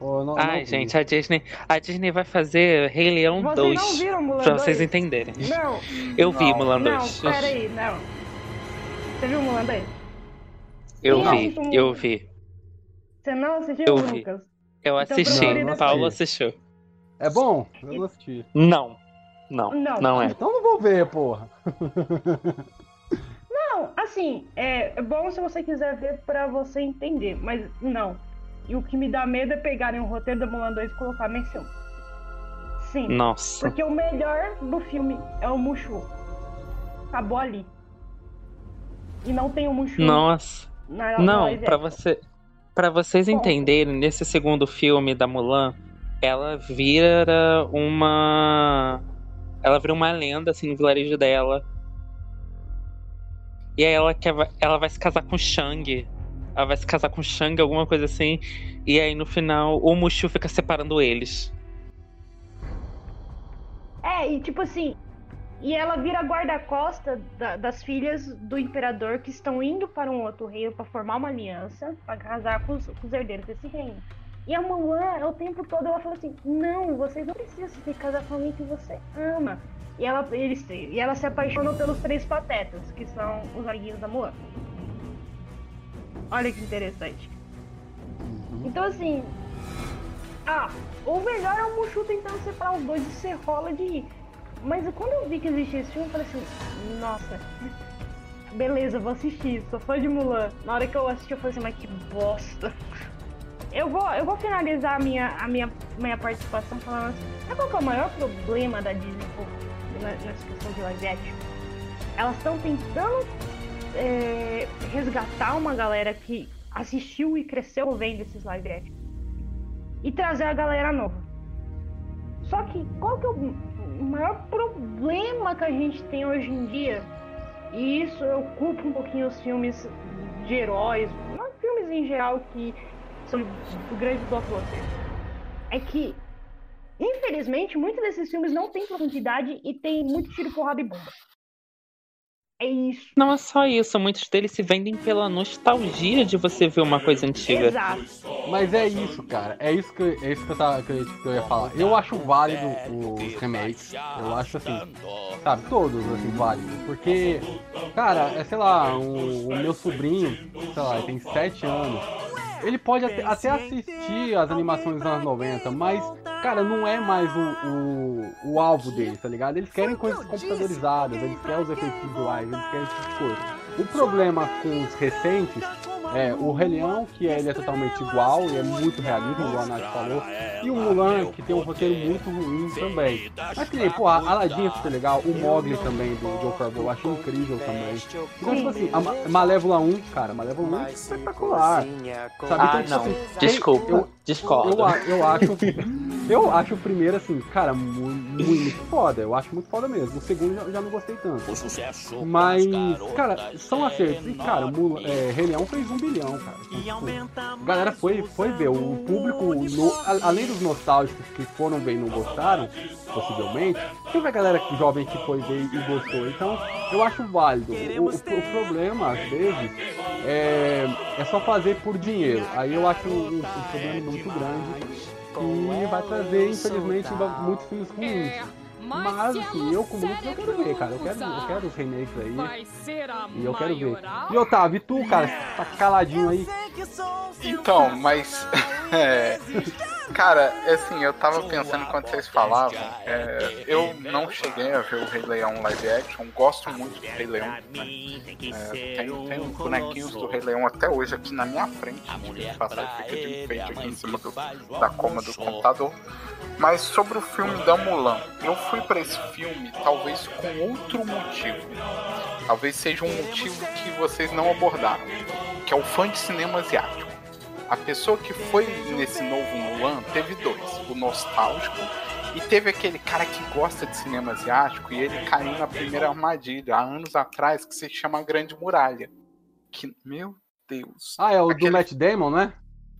Ou não- não Ai, vi. gente, a Disney, a Disney vai fazer Rei Leão Vocês 2. não viram Mulan Pra 2? vocês entenderem. Não, Eu vi Não. Mulan não, 2. peraí, não. Você viu Mulan 2? Eu Não. vi, eu vi. Você não assistiu, Eu vi. Lucas? Eu Então assisti. depois. Paulo assistiu. É bom? Eu não assisti. Não. Não, Não. não é. Então não vou ver, porra. [LAUGHS] Não, assim, é, é bom se você quiser ver pra você entender, mas não. E o que me dá medo é pegarem o roteiro da Mulan 2 e colocar nesse filme. Sim. Nossa. Porque o melhor do filme é o Mushu. Acabou ali. E não tem o Mushu Nossa. Não, pra action. você, para vocês entenderem, nesse segundo filme da Mulan, ela vira uma ela vira uma lenda assim no vilarejo dela. E aí ela quer ela vai se casar com Shang. Ela vai se casar com Shang, alguma coisa assim. E aí no final o Mushu fica separando eles. É, e tipo assim. E ela vira guarda-costa da- das filhas do imperador que estão indo para um outro reino para formar uma aliança para casar com os, com os herdeiros desse reino. E a Mulan, o tempo todo, ela fala assim: Não, vocês não precisam se casar com alguém que você ama. E ela, eles, e ela se apaixona pelos três patetas, que são os amiguinhos da Mulan. Olha que interessante. Então, assim. Ah, o melhor é o Mushu tentando separar os dois e ser rola de rir. Mas quando eu vi que existia esse filme, eu falei assim: Nossa, beleza, vou assistir. Sou fã de Mulan. Na hora que eu assisti, eu falei assim: Mas que bosta. Eu vou, eu vou finalizar a minha, a minha, minha participação falando assim: Sabe qual que é o maior problema da Disney na- nessa questão de live action? Elas estão tentando é, resgatar uma galera que assistiu e cresceu vendo esses live action e trazer a galera nova. Só que qual que é o o maior problema que a gente tem hoje em dia? E isso culpo um pouquinho os filmes de heróis, não filmes em geral que são do grande blockbuster. É que, infelizmente, muitos desses filmes não têm profundidade e tem muito tiro, porrada e bomba. É isso. Não é só isso, muitos deles se vendem pela nostalgia de você ver uma coisa antiga. Exato. Mas é isso, cara. É isso que, eu- é isso que, eu, tava, que, eu, que eu ia falar. Eu acho válido os remakes. Eu acho assim, sabe, todos assim, válidos. Porque, cara, é sei lá, o, o meu sobrinho, sei lá, ele tem 7 anos. Ele pode até, até assistir as animações dos anos 90, mas, cara, não é mais o, o, o alvo deles, tá ligado? Eles querem coisas computadorizadas, eles querem os efeitos visuais, eles querem esse tipo de coisa. O problema com os recentes é o Rei Leão, que ele é totalmente igual e é muito realismo, igual a Nath falou, e o Mulan, que tem um roteiro muito ruim também. Mas que nem, pô, a Aladdin é super legal, o Mogli também, do Joe Favreau, eu acho incrível também. Então, tipo assim, a Ma- Malévola 1, cara, Malévola 1 é espetacular. Sabe? Ah, Então, tipo não. assim, Desculpa, eu- discordo. eu, eu acho. Eu acho o primeiro, assim, cara, mu- muito foda. Eu acho muito foda mesmo. O segundo já, já não gostei tanto. Mas, cara, são acertos. E, cara, Mula, é, Rei Leão fez um bilhão, cara. Então, tipo, a galera foi, foi ver. O público, no- a- além dos nostálgicos que foram ver e não gostaram, possivelmente, teve a galera jovem que foi ver e gostou. Então, eu acho válido. O, o- o problema, às vezes, é, é só fazer por dinheiro. Aí eu acho um, um problema muito grande e vai trazer, infelizmente, muitos filmes ruins. Mas, assim, eu como muito eu quero ver, cara. Eu quero, eu quero os remakes aí. E eu quero ver. E Otávio, e tu, cara, tá caladinho aí? Então, mas. [LAUGHS] é, cara, assim, eu tava pensando enquanto vocês falavam. é, eu não cheguei a ver o Rei Leão live action. Gosto muito do Rei Leão. Né? É, tenho, tenho bonequinhos do Rei Leão até hoje aqui na minha frente. De passagem fica de enfeite aqui em cima do, da coma do computador. Mas sobre o filme da Mulan, eu fui pra esse filme talvez com outro motivo. Talvez seja um motivo que vocês não abordaram, que é o fã de cinema asiático. A pessoa que foi nesse novo Mulan teve dois, o nostálgico E teve aquele cara que gosta de cinema asiático e ele caiu na primeira armadilha há anos atrás que se chama Grande Muralha. Que, meu Deus. Ah, é o aquele, do Matt Damon, né?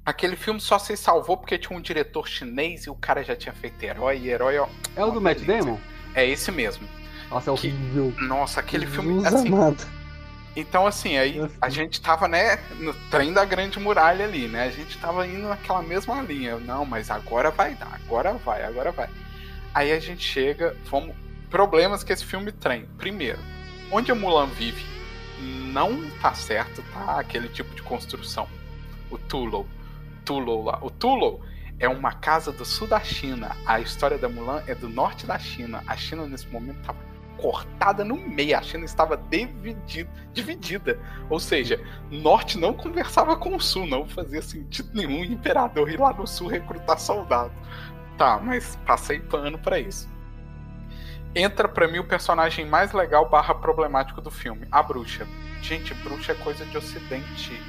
Aquele filme só se salvou porque tinha um diretor chinês e o cara já tinha feito herói e herói. Ó, é o do Matt Damon? É esse mesmo. Nossa, é horrível. Que, nossa, aquele filme. Assim, então, assim, aí a gente tava, né, no trem da Grande Muralha ali, né? A gente tava indo naquela mesma linha. Não, mas agora vai dar, agora vai, agora vai. Aí a gente chega, vamos. Problemas que esse filme tem. Primeiro, onde a Mulan vive não tá certo, tá? Aquele tipo de construção. O Tulo. Tulo lá. O Tulo é uma casa do sul da China. A história da Mulan é do norte da China. A China nesse momento tava cortada no meio. A China estava dividida, dividida. Ou seja, norte não conversava com o sul, não fazia sentido nenhum o imperador ir lá no sul recrutar soldado. Tá, mas passei pano para isso. Entra para mim o personagem mais legal barra problemático do filme, a bruxa. Gente, bruxa é coisa de ocidente.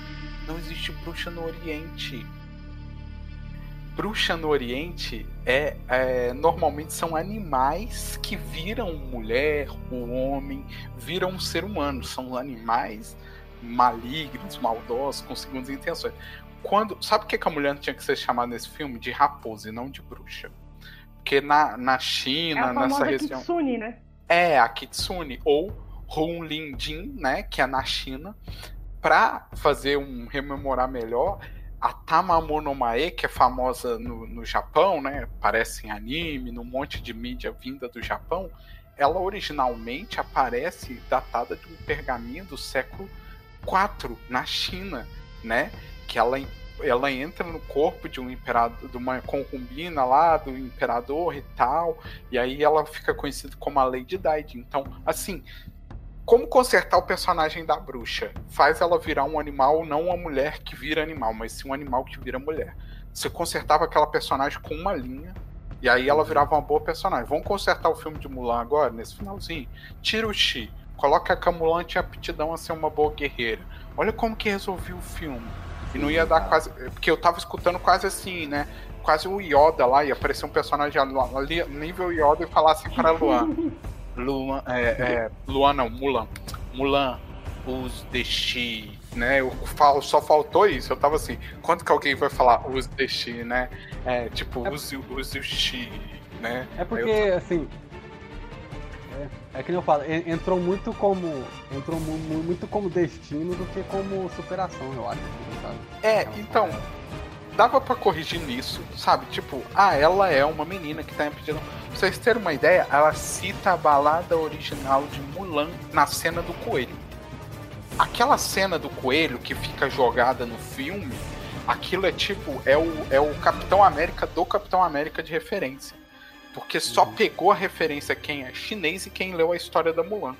Não existe bruxa no oriente bruxa no Oriente é, é, normalmente são animais que viram mulher, o homem, viram um ser humano. São animais malignos, maldosos, com segundas intenções. Quando, sabe o que, que a mulher tinha que ser chamada nesse filme? De raposa e não de bruxa. Porque na, na China, é nessa região. Kitsune, né? É, a Kitsune, ou Hunlin-Jin, né? Que é na China. Para fazer um rememorar melhor, a Tamamonomae, que é famosa no, no Japão, né? Aparece em anime, num monte de mídia vinda do Japão. Ela originalmente aparece datada de um pergaminho do século IV na China, né? Que ela ela entra no corpo de um imperador, de uma concubina lá do imperador e tal, e aí ela fica conhecida como a Lady Di. Então, assim, como consertar o personagem da bruxa? Faz ela virar um animal, não uma mulher que vira animal, mas sim um animal que vira mulher. Você consertava aquela personagem com uma linha, e aí ela virava uma boa personagem. Vamos consertar o filme de Mulan agora, nesse finalzinho? Tira o Chi, coloca a Mulan tinha aptidão a ser uma boa guerreira. Olha como que resolveu o filme. E não ia dar quase. Porque eu tava escutando quase assim, né? Quase o Yoda lá, ia aparecer um personagem ali, nível Yoda e falar assim para Luan. [LAUGHS] Luan, é, é, Luan não, Mulan. Mulan, os deixi, né? Eu falo, só faltou isso. Eu tava assim, quando que alguém vai falar os deixi, né? É, tipo, é, use, use o chi, né? É porque, eu... assim. É, é que nem eu falo, entrou muito como. Entrou muito como destino do que como superação, eu acho. Sabe? É, então dava para corrigir nisso, sabe? Tipo, ah, ela é uma menina que tá pedindo. Pra vocês terem uma ideia, ela cita a balada original de Mulan na cena do coelho. Aquela cena do coelho que fica jogada no filme, aquilo é tipo, é o, é o Capitão América do Capitão América de referência. Porque só uhum. pegou a referência quem é chinês e quem leu a história da Mulan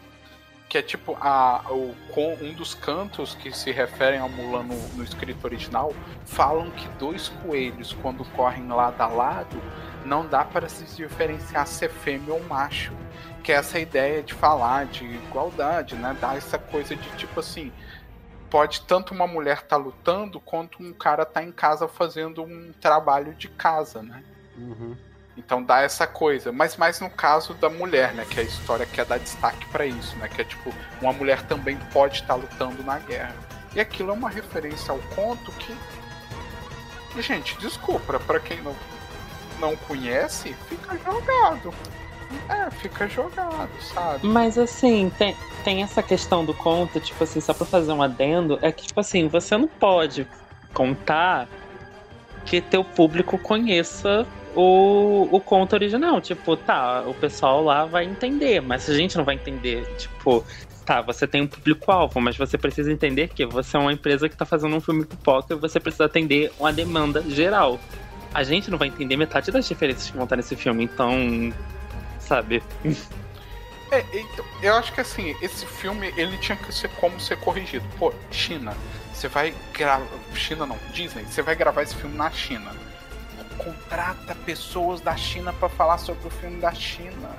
que é tipo a, o, um dos cantos que se referem ao Mulan no, no escrito original falam que dois coelhos quando correm lado a lado não dá para se diferenciar se é fêmea ou macho que é essa ideia de falar de igualdade né dar essa coisa de tipo assim pode tanto uma mulher estar tá lutando quanto um cara estar tá em casa fazendo um trabalho de casa né uhum. Então dá essa coisa, mas mais no caso da mulher, né, que é a história quer dar destaque para isso, né, que é tipo uma mulher também pode estar tá lutando na guerra. E aquilo é uma referência ao conto que gente, desculpa, para quem não não conhece, fica jogado. É, fica jogado, sabe? Mas assim, tem, tem essa questão do conto, tipo assim, só pra fazer um adendo, é que, tipo assim, você não pode contar que teu público conheça o, o conto original. Tipo, tá, o pessoal lá vai entender, mas a gente não vai entender. Tipo, tá, você tem um público-alvo, mas você precisa entender que você é uma empresa que tá fazendo um filme pipoca e você precisa atender uma demanda geral. A gente não vai entender metade das diferenças que vão estar nesse filme, então. Sabe? É, então, eu acho que assim, esse filme ele tinha que ser como ser corrigido. Pô, China, você vai gravar. China não, Disney, você vai gravar esse filme na China contrata pessoas da China para falar sobre o filme da China,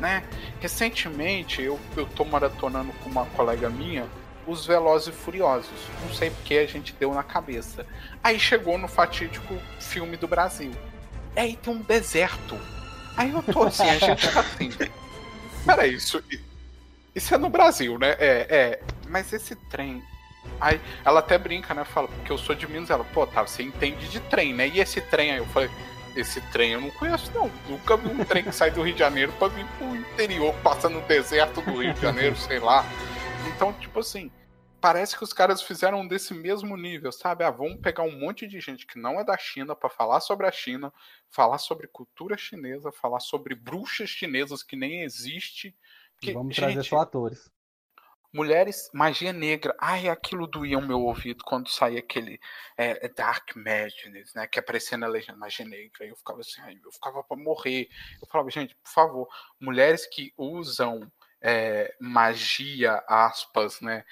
né? Recentemente eu, eu tô maratonando com uma colega minha os Velozes e Furiosos. Não sei porque a gente deu na cabeça. Aí chegou no fatídico filme do Brasil. E aí tem um deserto. Aí eu tô assim, a gente tá assim. [LAUGHS] Peraí, isso, isso é no Brasil, né? É, é. Mas esse trem. Aí ela até brinca, né? Fala, porque eu sou de Minas. Ela, pô, tá, você entende de trem, né? E esse trem aí? Eu falei, esse trem eu não conheço, não. Nunca vi um trem que sai do Rio de Janeiro pra vir pro interior, passando no deserto do Rio de Janeiro, sei lá. Então, tipo assim, parece que os caras fizeram desse mesmo nível, sabe? Ah, vamos pegar um monte de gente que não é da China para falar sobre a China, falar sobre cultura chinesa, falar sobre bruxas chinesas que nem existe. Que, vamos gente, trazer só atores. Mulheres, magia negra. Ai, aquilo doía o meu ouvido quando saía aquele é, é Dark Madness, né? Que aparecia na legenda magia negra. Eu ficava assim, eu ficava para morrer. Eu falava, gente, por favor, mulheres que usam é, magia, aspas, né?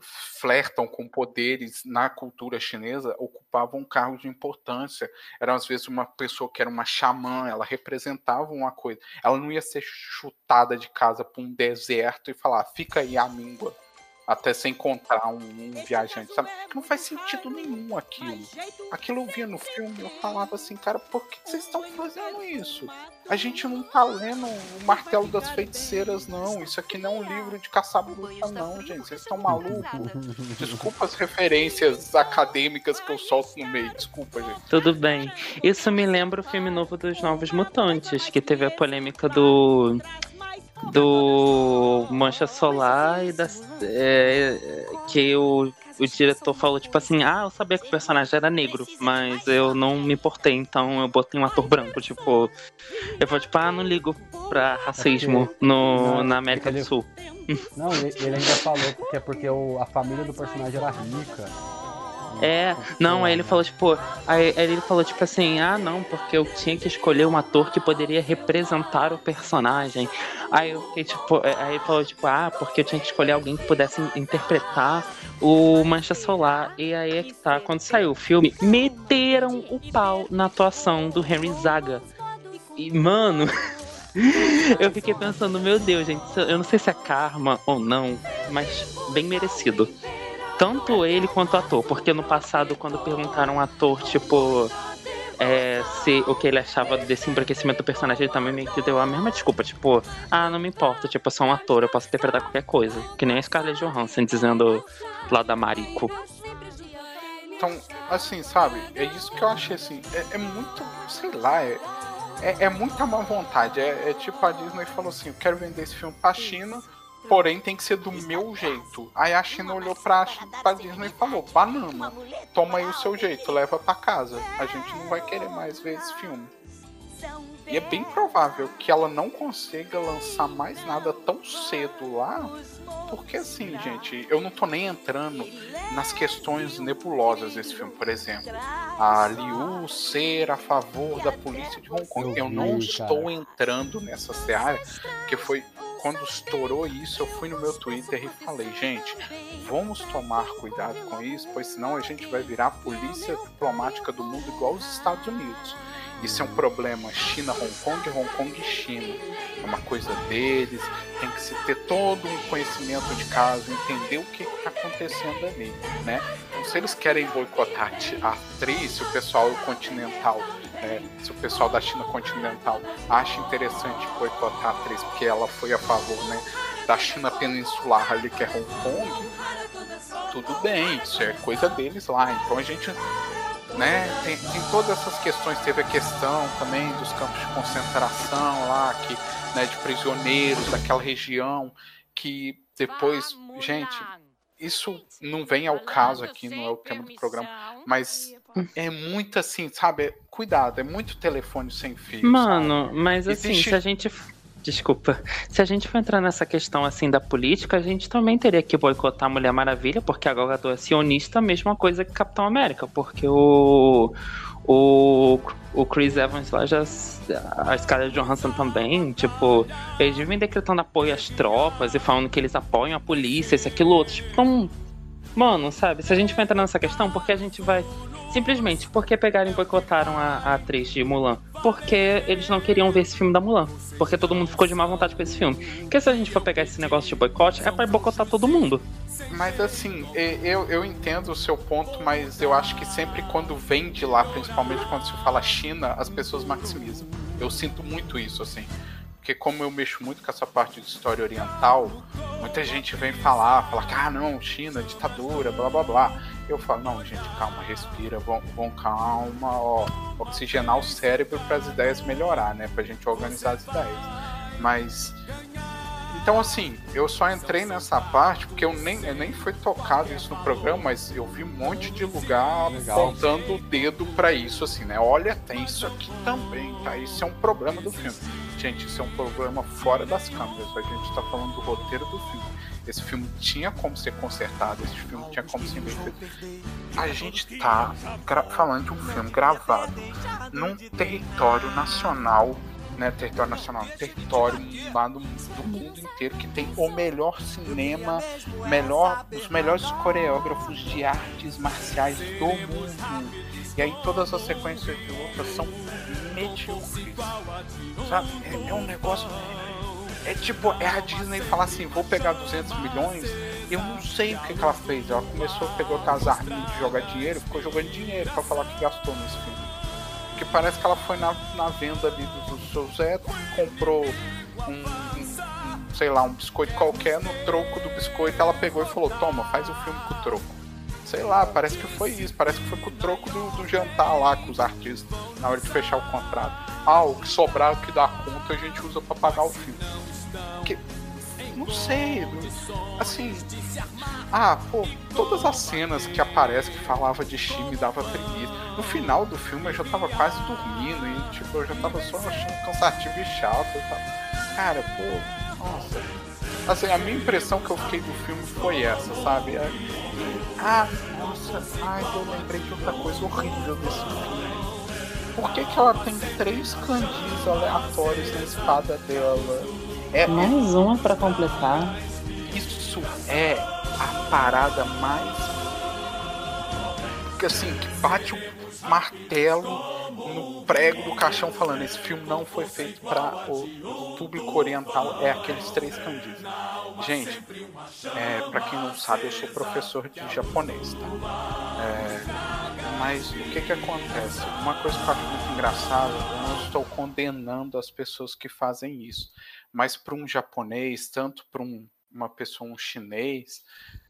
flertam com poderes na cultura chinesa ocupavam cargos de importância. Era às vezes uma pessoa que era uma xamã, ela representava uma coisa. Ela não ia ser chutada de casa para um deserto e falar: fica aí a míngua até você encontrar um, um, viajante, sabe? Não faz sentido nenhum aquilo. Aquilo eu via no filme, eu falava assim, cara, por que vocês estão fazendo isso? A gente não tá lendo o Martelo das Feiticeiras, não. Isso aqui não é um livro de caçar bruxa, não, gente. Vocês estão malucos? [LAUGHS] Desculpa as referências acadêmicas que eu solto no meio, desculpa, gente. Tudo bem. Isso me lembra o filme novo dos Novos Mutantes, que teve a polêmica do do Mancha Solar e das, é, que o, o diretor falou, tipo assim, ah, eu sabia que o personagem era negro, mas eu não me importei, então eu botei um ator branco, tipo. Eu falei, tipo, ah, não ligo pra racismo é no, não, na América do Sul. Não, ele, ele, ainda falou que é porque o, a família do personagem era rica. É, não, aí ele falou, tipo, aí, aí, ele falou, tipo assim, ah, não, porque eu tinha que escolher um ator que poderia representar o personagem. Aí eu fiquei, tipo, é, aí ele falou, tipo, ah, porque eu tinha que escolher alguém que pudesse interpretar o Mancha Solar. E aí é que tá, quando saiu o filme, meteram o pau na atuação do Henry Zaga. E, mano. [LAUGHS] eu fiquei pensando, meu Deus, gente, eu não sei se é karma ou não, mas bem merecido tanto ele quanto o ator, porque no passado, quando perguntaram ao ator, tipo, é, se o que ele achava desse embranquecimento do personagem, ele também meio que deu a mesma desculpa, tipo, ah, não me importa, tipo, eu sou um ator, eu posso interpretar qualquer coisa. Que nem a Scarlett Johansson dizendo lá da Marico. Então, assim, sabe, é isso que eu achei assim, é, é muito, sei lá, é, é, é, muita má vontade. É, é tipo a Disney falou assim: eu quero vender esse filme pra China, porém tem que ser do meu jeito. Aí a China olhou pra, pra Disney e falou: banana, toma aí o seu jeito, leva para casa. A gente não vai querer mais ver esse filme. E é bem provável que ela não consiga lançar mais nada tão cedo lá, porque assim, gente, eu não tô nem entrando nas questões nebulosas desse filme, por exemplo. A Liu ser a favor da polícia de Hong Kong. Eu, não estou entrando nessa seara, que foi quando estourou isso, eu fui no meu Twitter e falei, gente, vamos tomar cuidado com isso, pois senão a gente vai virar a polícia diplomática do mundo igual os Estados Unidos. Isso é um problema China-Hong Kong, Hong Kong-China. É uma coisa deles, tem que se ter todo um conhecimento de caso, entender o que está acontecendo ali, né? Então, se eles querem boicotar a atriz, o pessoal continental é, se o pessoal da China continental acha interessante boicotar a atriz porque ela foi a favor né, da China peninsular ali, que é Hong Kong, tudo bem, isso é coisa deles lá. Então a gente né, tem, tem todas essas questões, teve a questão também dos campos de concentração lá, que, né, de prisioneiros daquela região, que depois, gente, isso não vem ao caso aqui, não é o tema do programa, mas é muito assim, sabe? Cuidado, é muito telefone sem fio. Mano, sabe? mas assim, Existe... se a gente. Desculpa. Se a gente for entrar nessa questão assim da política, a gente também teria que boicotar a Mulher Maravilha, porque a Gal Gadot é sionista, a mesma coisa que Capitão América, porque o o, o Chris Evans lá já. A Scarlett Johansson também, tipo, eles vivem decretando apoio às tropas e falando que eles apoiam a polícia, isso, aquilo, outro. Tipo, então, mano, sabe, se a gente vai entrar nessa questão, porque a gente vai Simplesmente porque pegaram e boicotaram a, a, atriz de Mulan. Porque eles não queriam ver esse filme da Mulan. Porque todo mundo ficou de má vontade com esse filme. Porque se a gente for pegar esse negócio de boicote, é pra boicotar todo mundo. Mas assim, eu, eu entendo o seu ponto, mas eu acho que sempre quando vem de lá, principalmente quando se fala China, as pessoas maximizam. Eu sinto muito isso, assim. Porque como eu mexo muito com essa parte de história oriental, muita gente vem falar, falar que, ah, não, China, ditadura, blá blá blá. Eu falo, não, gente, calma, respira, vão, vão calma, ó, oxigenar o cérebro para as ideias melhorar, né? Pra gente organizar as ideias. Mas então, assim, eu só entrei nessa parte porque eu nem, eu nem foi tocado isso no programa, mas eu vi um monte de lugar Legal. apontando o dedo para isso, assim, né? Olha, tem isso aqui também, tá? Isso é um problema do filme. Gente, isso é um problema fora das câmeras. A gente tá falando do roteiro do filme. Esse filme tinha como ser consertado, esse filme tinha como ser bem feito. A gente tá falando de um filme gravado num território nacional né, território nacional, território lá do, do, mundo inteiro que tem o melhor cinema, melhor, os melhores coreógrafos de artes marciais do mundo. E aí todas as sequências de luta são medíocres. Sabe? É, é um negócio. É tipo, é a Disney falar assim, vou pegar 200 milhões, eu não sei o que, que ela fez. Ela começou a pegar as armas de jogar dinheiro, ficou jogando dinheiro para falar que gastou nesse filme. Parece que ela foi na, na venda ali do, do seu Zé, comprou um, um, sei lá, um biscoito qualquer, no troco do biscoito ela pegou e falou, toma, faz o filme com o troco. Sei lá, parece que foi isso, parece que foi com o troco do, do jantar lá com os artistas na hora de fechar o contrato. Ah, o que sobrar, o que dá conta, a gente usa para pagar o filme. Não sei, assim. Ah, pô, todas as cenas que aparecem que falava de Chi me dava preguiça. No final do filme eu já tava quase dormindo e, tipo, eu já tava só achando cansativo e chato tal. Cara, pô, nossa. Assim, a minha impressão que eu fiquei do filme foi essa, sabe? É, ah, nossa, ai, eu lembrei de outra coisa horrível desse filme. Por que, que ela tem três candis aleatórios na espada dela? É, mais uma para completar. Isso é a parada mais. que assim, que bate o martelo no prego do caixão falando esse filme não foi feito para o público oriental é aqueles três candis gente é, para quem não sabe eu sou professor de japonês tá? É, mas o que que acontece uma coisa que eu acho muito engraçada eu não estou condenando as pessoas que fazem isso mas para um japonês, tanto para um, uma pessoa, um chinês,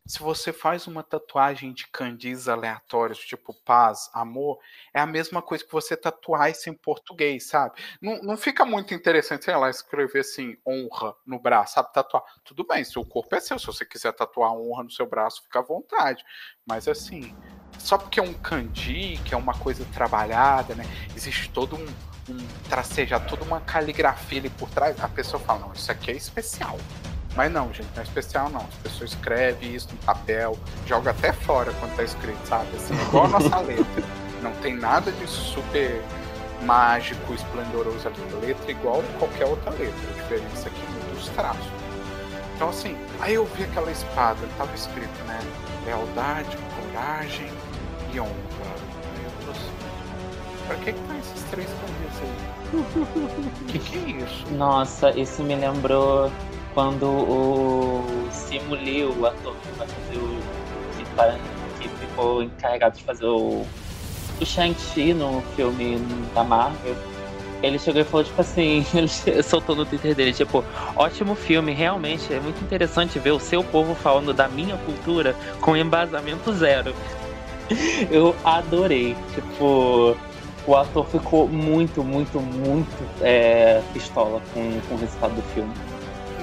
se você faz uma tatuagem de candis aleatórios, tipo paz, amor, é a mesma coisa que você tatuar isso em português, sabe? Não, não fica muito interessante, sei lá, escrever assim, honra no braço, sabe? Tatuar. Tudo bem, seu corpo é seu, se você quiser tatuar honra no seu braço, fica à vontade. Mas assim, só porque é um kanji, que é uma coisa trabalhada, né? Existe todo um, um tracejado, toda uma caligrafia ali por trás. A pessoa fala, não, isso aqui é especial. Mas não, gente, não é especial não. As pessoas escrevem isso no papel, joga até fora quando tá escrito, sabe? Assim, igual a nossa [LAUGHS] letra. Não tem nada de super mágico, esplendoroso ali. A letra é igual qualquer outra letra. A diferença aqui é dos traços. Então assim, aí eu vi aquela espada, tava escrito, né? Lealdade, coragem, e eu assim, pra que que tá esses três caminhos aí? [LAUGHS] que que é isso? Nossa, isso me lembrou quando o Simu Lee, o ator que vai fazer o. que ficou encarregado de fazer o, o Shang-Chi no filme da Marvel, ele chegou e falou, tipo assim, [LAUGHS] ele soltou no Twitter dele, tipo, ótimo filme, realmente é muito interessante ver o seu povo falando da minha cultura com embasamento zero. [LAUGHS] Eu adorei. Tipo, o ator ficou muito, muito, muito é, pistola com, com o resultado do filme.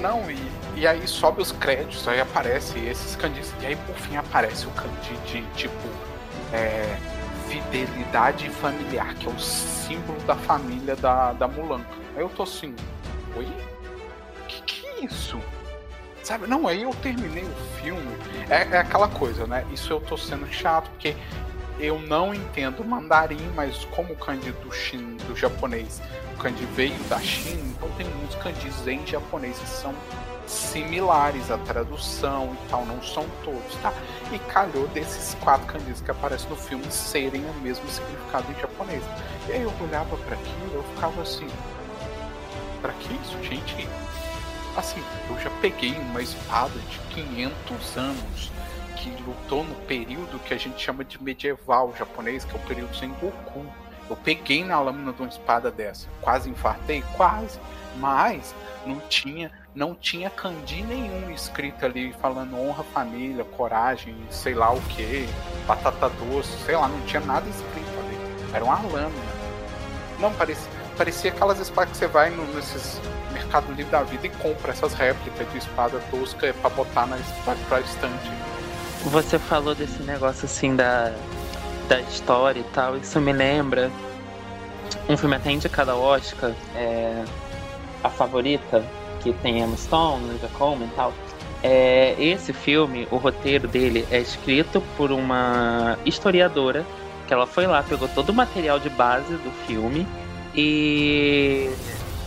Não, e, e aí sobe os créditos, aí aparece esses candis, e aí por fim aparece o candi de tipo é, fidelidade familiar, que é o símbolo da família da, da Mulan. Aí eu tô assim, oi? Que que é isso? Sabe, não, aí eu terminei o filme. É, é aquela coisa, né? Isso eu tô sendo chato, porque eu não entendo mandarim, mas como o kanji do, Shin, do japonês, o kanji veio da China, então tem muitos kanjis em japonês que são similares à tradução e tal, não são todos, tá? E calhou desses quatro kanjis que aparecem no filme serem o mesmo significado em japonês. E aí eu olhava para aquilo, eu ficava assim, para que isso, gente? Assim, eu já peguei uma espada de 500 anos que lutou no período que a gente chama de medieval japonês, que é o período Sengoku. Eu peguei na lâmina de uma espada dessa. Quase infartei? Quase. Mas não tinha, não tinha candi nenhum escrito ali falando honra família, coragem, sei lá o que, batata doce, sei lá, não tinha nada escrito ali. Era uma lâmina. Não, parecia, parecia aquelas espadas que você vai no, nesses Mercado Livre da vida e compra essas réplicas de espada tosca pra botar na pra estante. Você falou desse negócio assim da, da história e tal, isso me lembra um filme até indicado ao Oscar, é, A Favorita, que tem Emma Stone, Olivia Colman e tal. É, esse filme, o roteiro dele é escrito por uma historiadora que ela foi lá, pegou todo o material de base do filme e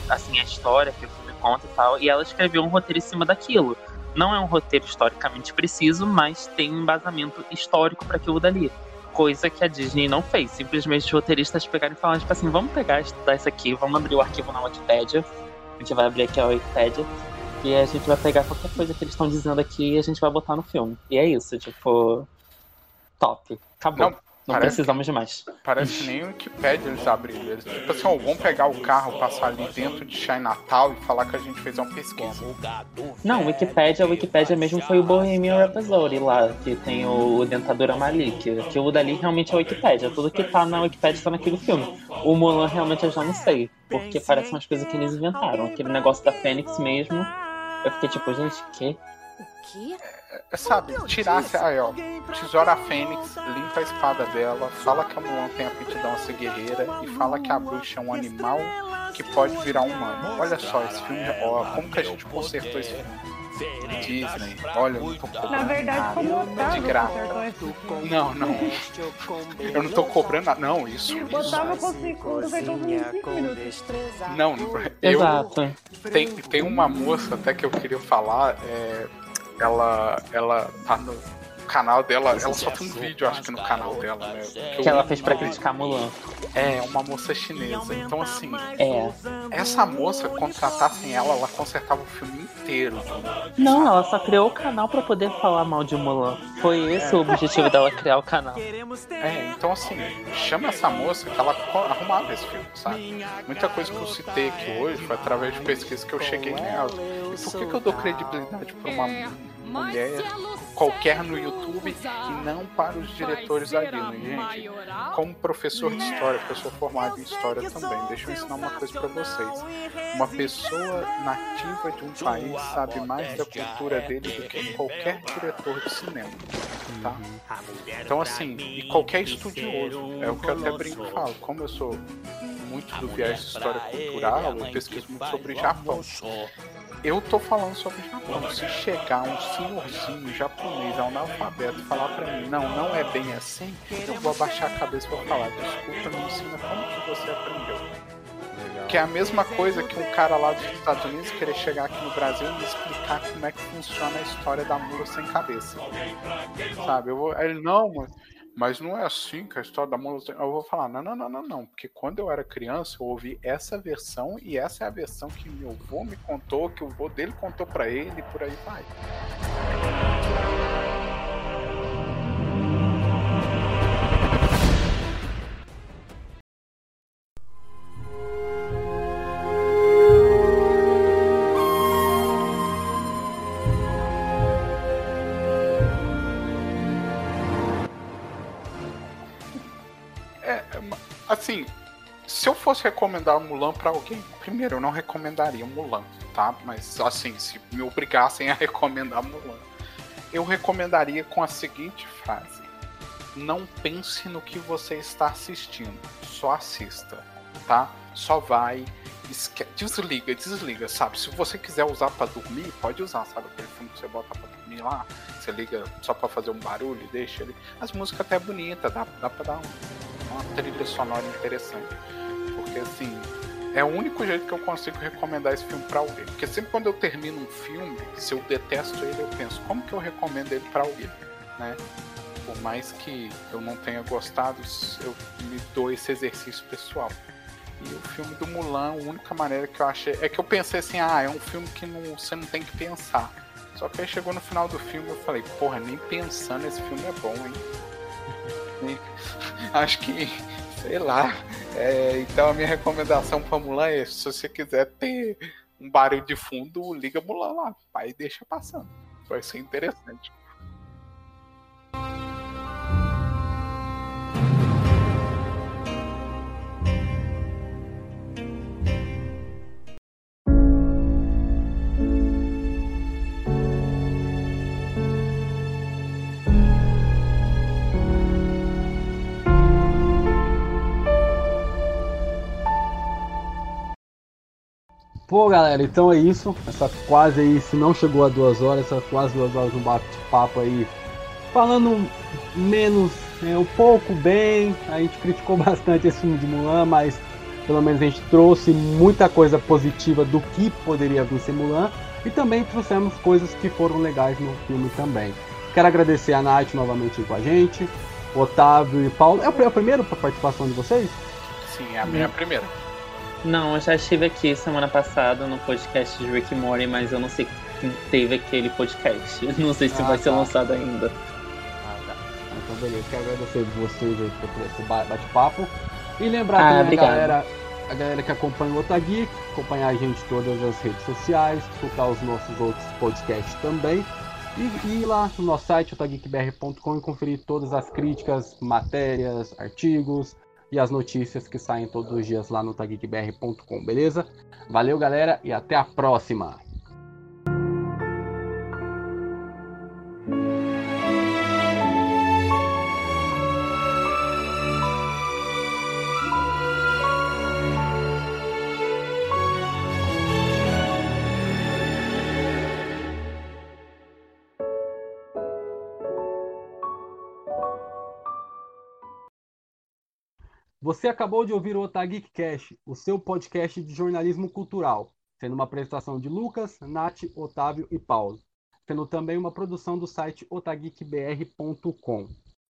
assim a história que o filme conta e tal, e ela escreveu um roteiro em cima daquilo. Não é um roteiro historicamente preciso, mas tem um embasamento histórico para aquilo dali coisa que a Disney não fez. Simplesmente os roteiristas pegaram e falaram, tipo assim, vamos pegar, estudar isso aqui, vamos abrir o arquivo na Wikipedia. A gente vai abrir aqui a Wikipedia. E a gente vai pegar qualquer coisa que eles estão dizendo aqui e a gente vai botar no filme. E é isso, tipo. Top. Acabou. Não, não precisamos que, de mais. Parece que nem o Wikipedia eles abriram. Eles, tipo assim, ó, vamos pegar o carro, passar ali dentro de Natal e falar que a gente fez uma pesquisa. Não, o Wikipedia, o Wikipedia mesmo foi o Bohemian Rhapsody lá, que tem o, o Dentadura Malik. Que o dali realmente é o Wikipedia. Tudo que tá na Wikipedia tá naquele filme. O Mulan realmente eu já não sei, porque parece umas coisas que eles inventaram. Aquele negócio da Fênix mesmo. Eu fiquei tipo, gente, que? O quê? É, sabe, tirasse aí, ó, tesoura a Fênix, limpa a espada dela, fala que a Mulan tem aptidão a ser guerreira e fala que a bruxa é um animal que pode virar humano. Olha só, esse filme, ó, como que a gente consertou esse filme? Disney, olha, eu não tô cobrando Na verdade, como Otávio de graça. Não, não. Eu não tô cobrando nada. Não, isso. O Otávio conseguiu Não, eu. Exato. Tem, tem uma moça até que eu queria falar. É, ela, ela tá no canal dela, ela só tem um vídeo, acho que no canal dela, né? Que, que ela fez pra criticar Mulan. É, uma moça chinesa. Então, assim, é. essa moça, contratassem ela, ela consertava o filme inteiro. Não, ela só criou o canal pra poder falar mal de Mulan. Foi esse é. o objetivo dela, criar o canal. É, então, assim, chama essa moça que ela arrumava esse filme, sabe? Muita coisa que eu citei aqui hoje foi através de pesquisa que eu cheguei nela. E por que, que eu dou credibilidade pra uma mulher qualquer no YouTube e não para os diretores da Disney, gente. Como professor de história, pessoa formada em história também, deixa eu ensinar uma coisa para vocês. Uma pessoa nativa de um país sabe mais da cultura dele do que qualquer diretor de cinema, tá? Então assim, e qualquer estudioso, é o que eu até brinco e falo, como eu sou muito do viés de história cultural, eu pesquiso muito sobre Japão. Eu tô falando sobre Japão. Se chegar um senhorzinho japonês analfabeto falar para mim, não, não é bem assim, eu vou abaixar a cabeça e vou falar, desculpa, me ensina como que você aprendeu. Legal. Que é a mesma coisa que um cara lá dos Estados Unidos querer chegar aqui no Brasil e me explicar como é que funciona a história da mula sem cabeça. Sabe? Eu vou. Ele, não, mas mas não é assim que a história da mula. Eu vou falar, não, não, não, não, não. Porque quando eu era criança, eu ouvi essa versão e essa é a versão que meu avô me contou, que o avô dele contou para ele e por aí vai. Assim, se eu fosse recomendar Mulan para alguém, primeiro eu não recomendaria Mulan, tá? Mas assim, se me obrigassem a [LAUGHS] recomendar Mulan, eu recomendaria com a seguinte frase: Não pense no que você está assistindo, só assista, tá? Só vai, desliga, desliga, sabe? Se você quiser usar para dormir, pode usar, sabe? Aquele filme que você bota para dormir lá, você liga só para fazer um barulho e deixa ele. As músicas até é bonita, dá, dá para dar um uma trilha sonora interessante. Porque assim, é o único jeito que eu consigo recomendar esse filme para alguém. Porque sempre quando eu termino um filme, se eu detesto ele, eu penso, como que eu recomendo ele para alguém, né? Por mais que eu não tenha gostado, eu me dou esse exercício pessoal. E o filme do Mulan, a única maneira que eu achei é que eu pensei assim, ah, é um filme que não, você não tem que pensar. Só que aí chegou no final do filme eu falei, porra, nem pensando esse filme é bom, hein? [LAUGHS] Acho que Sei lá. É, então a minha recomendação pra Mulan é: se você quiser ter um barulho de fundo, liga Mulan lá. Pai, deixa passando. Vai ser interessante. Pô, galera, então é isso. Essa quase aí, se não chegou a duas horas, essa quase duas horas um bate-papo aí. Falando menos, é, um pouco bem. A gente criticou [LAUGHS] bastante esse filme de Mulan, mas pelo menos a gente trouxe muita coisa positiva do que poderia vir ser Mulan. E também trouxemos coisas que foram legais no filme também. Quero agradecer a Nath novamente com a gente, Otávio e Paulo. É a primeira participação de vocês? Sim, é a minha primeira. Não, eu já estive aqui semana passada no podcast de Rick Morty, mas eu não sei quem teve aquele podcast. [LAUGHS] Não sei se ah, vai tá. ser lançado ainda. Ah, tá. Então, beleza. Quero agradecer vocês aí por esse bate-papo. E lembrar ah, também a galera, a galera que acompanha o Otagui, acompanhar a gente em todas as redes sociais, escutar os nossos outros podcasts também. E ir lá no nosso site, otageekbr.com, e conferir todas as críticas, matérias, artigos, e as notícias que saem todos os dias lá no taggeekbr.com, beleza? Valeu, galera, e até a próxima! Você acabou de ouvir o Otageek Cash, o seu podcast de jornalismo cultural, sendo uma apresentação de Lucas, Nath, Otávio e Paulo, sendo também uma produção do site otageekbr.com.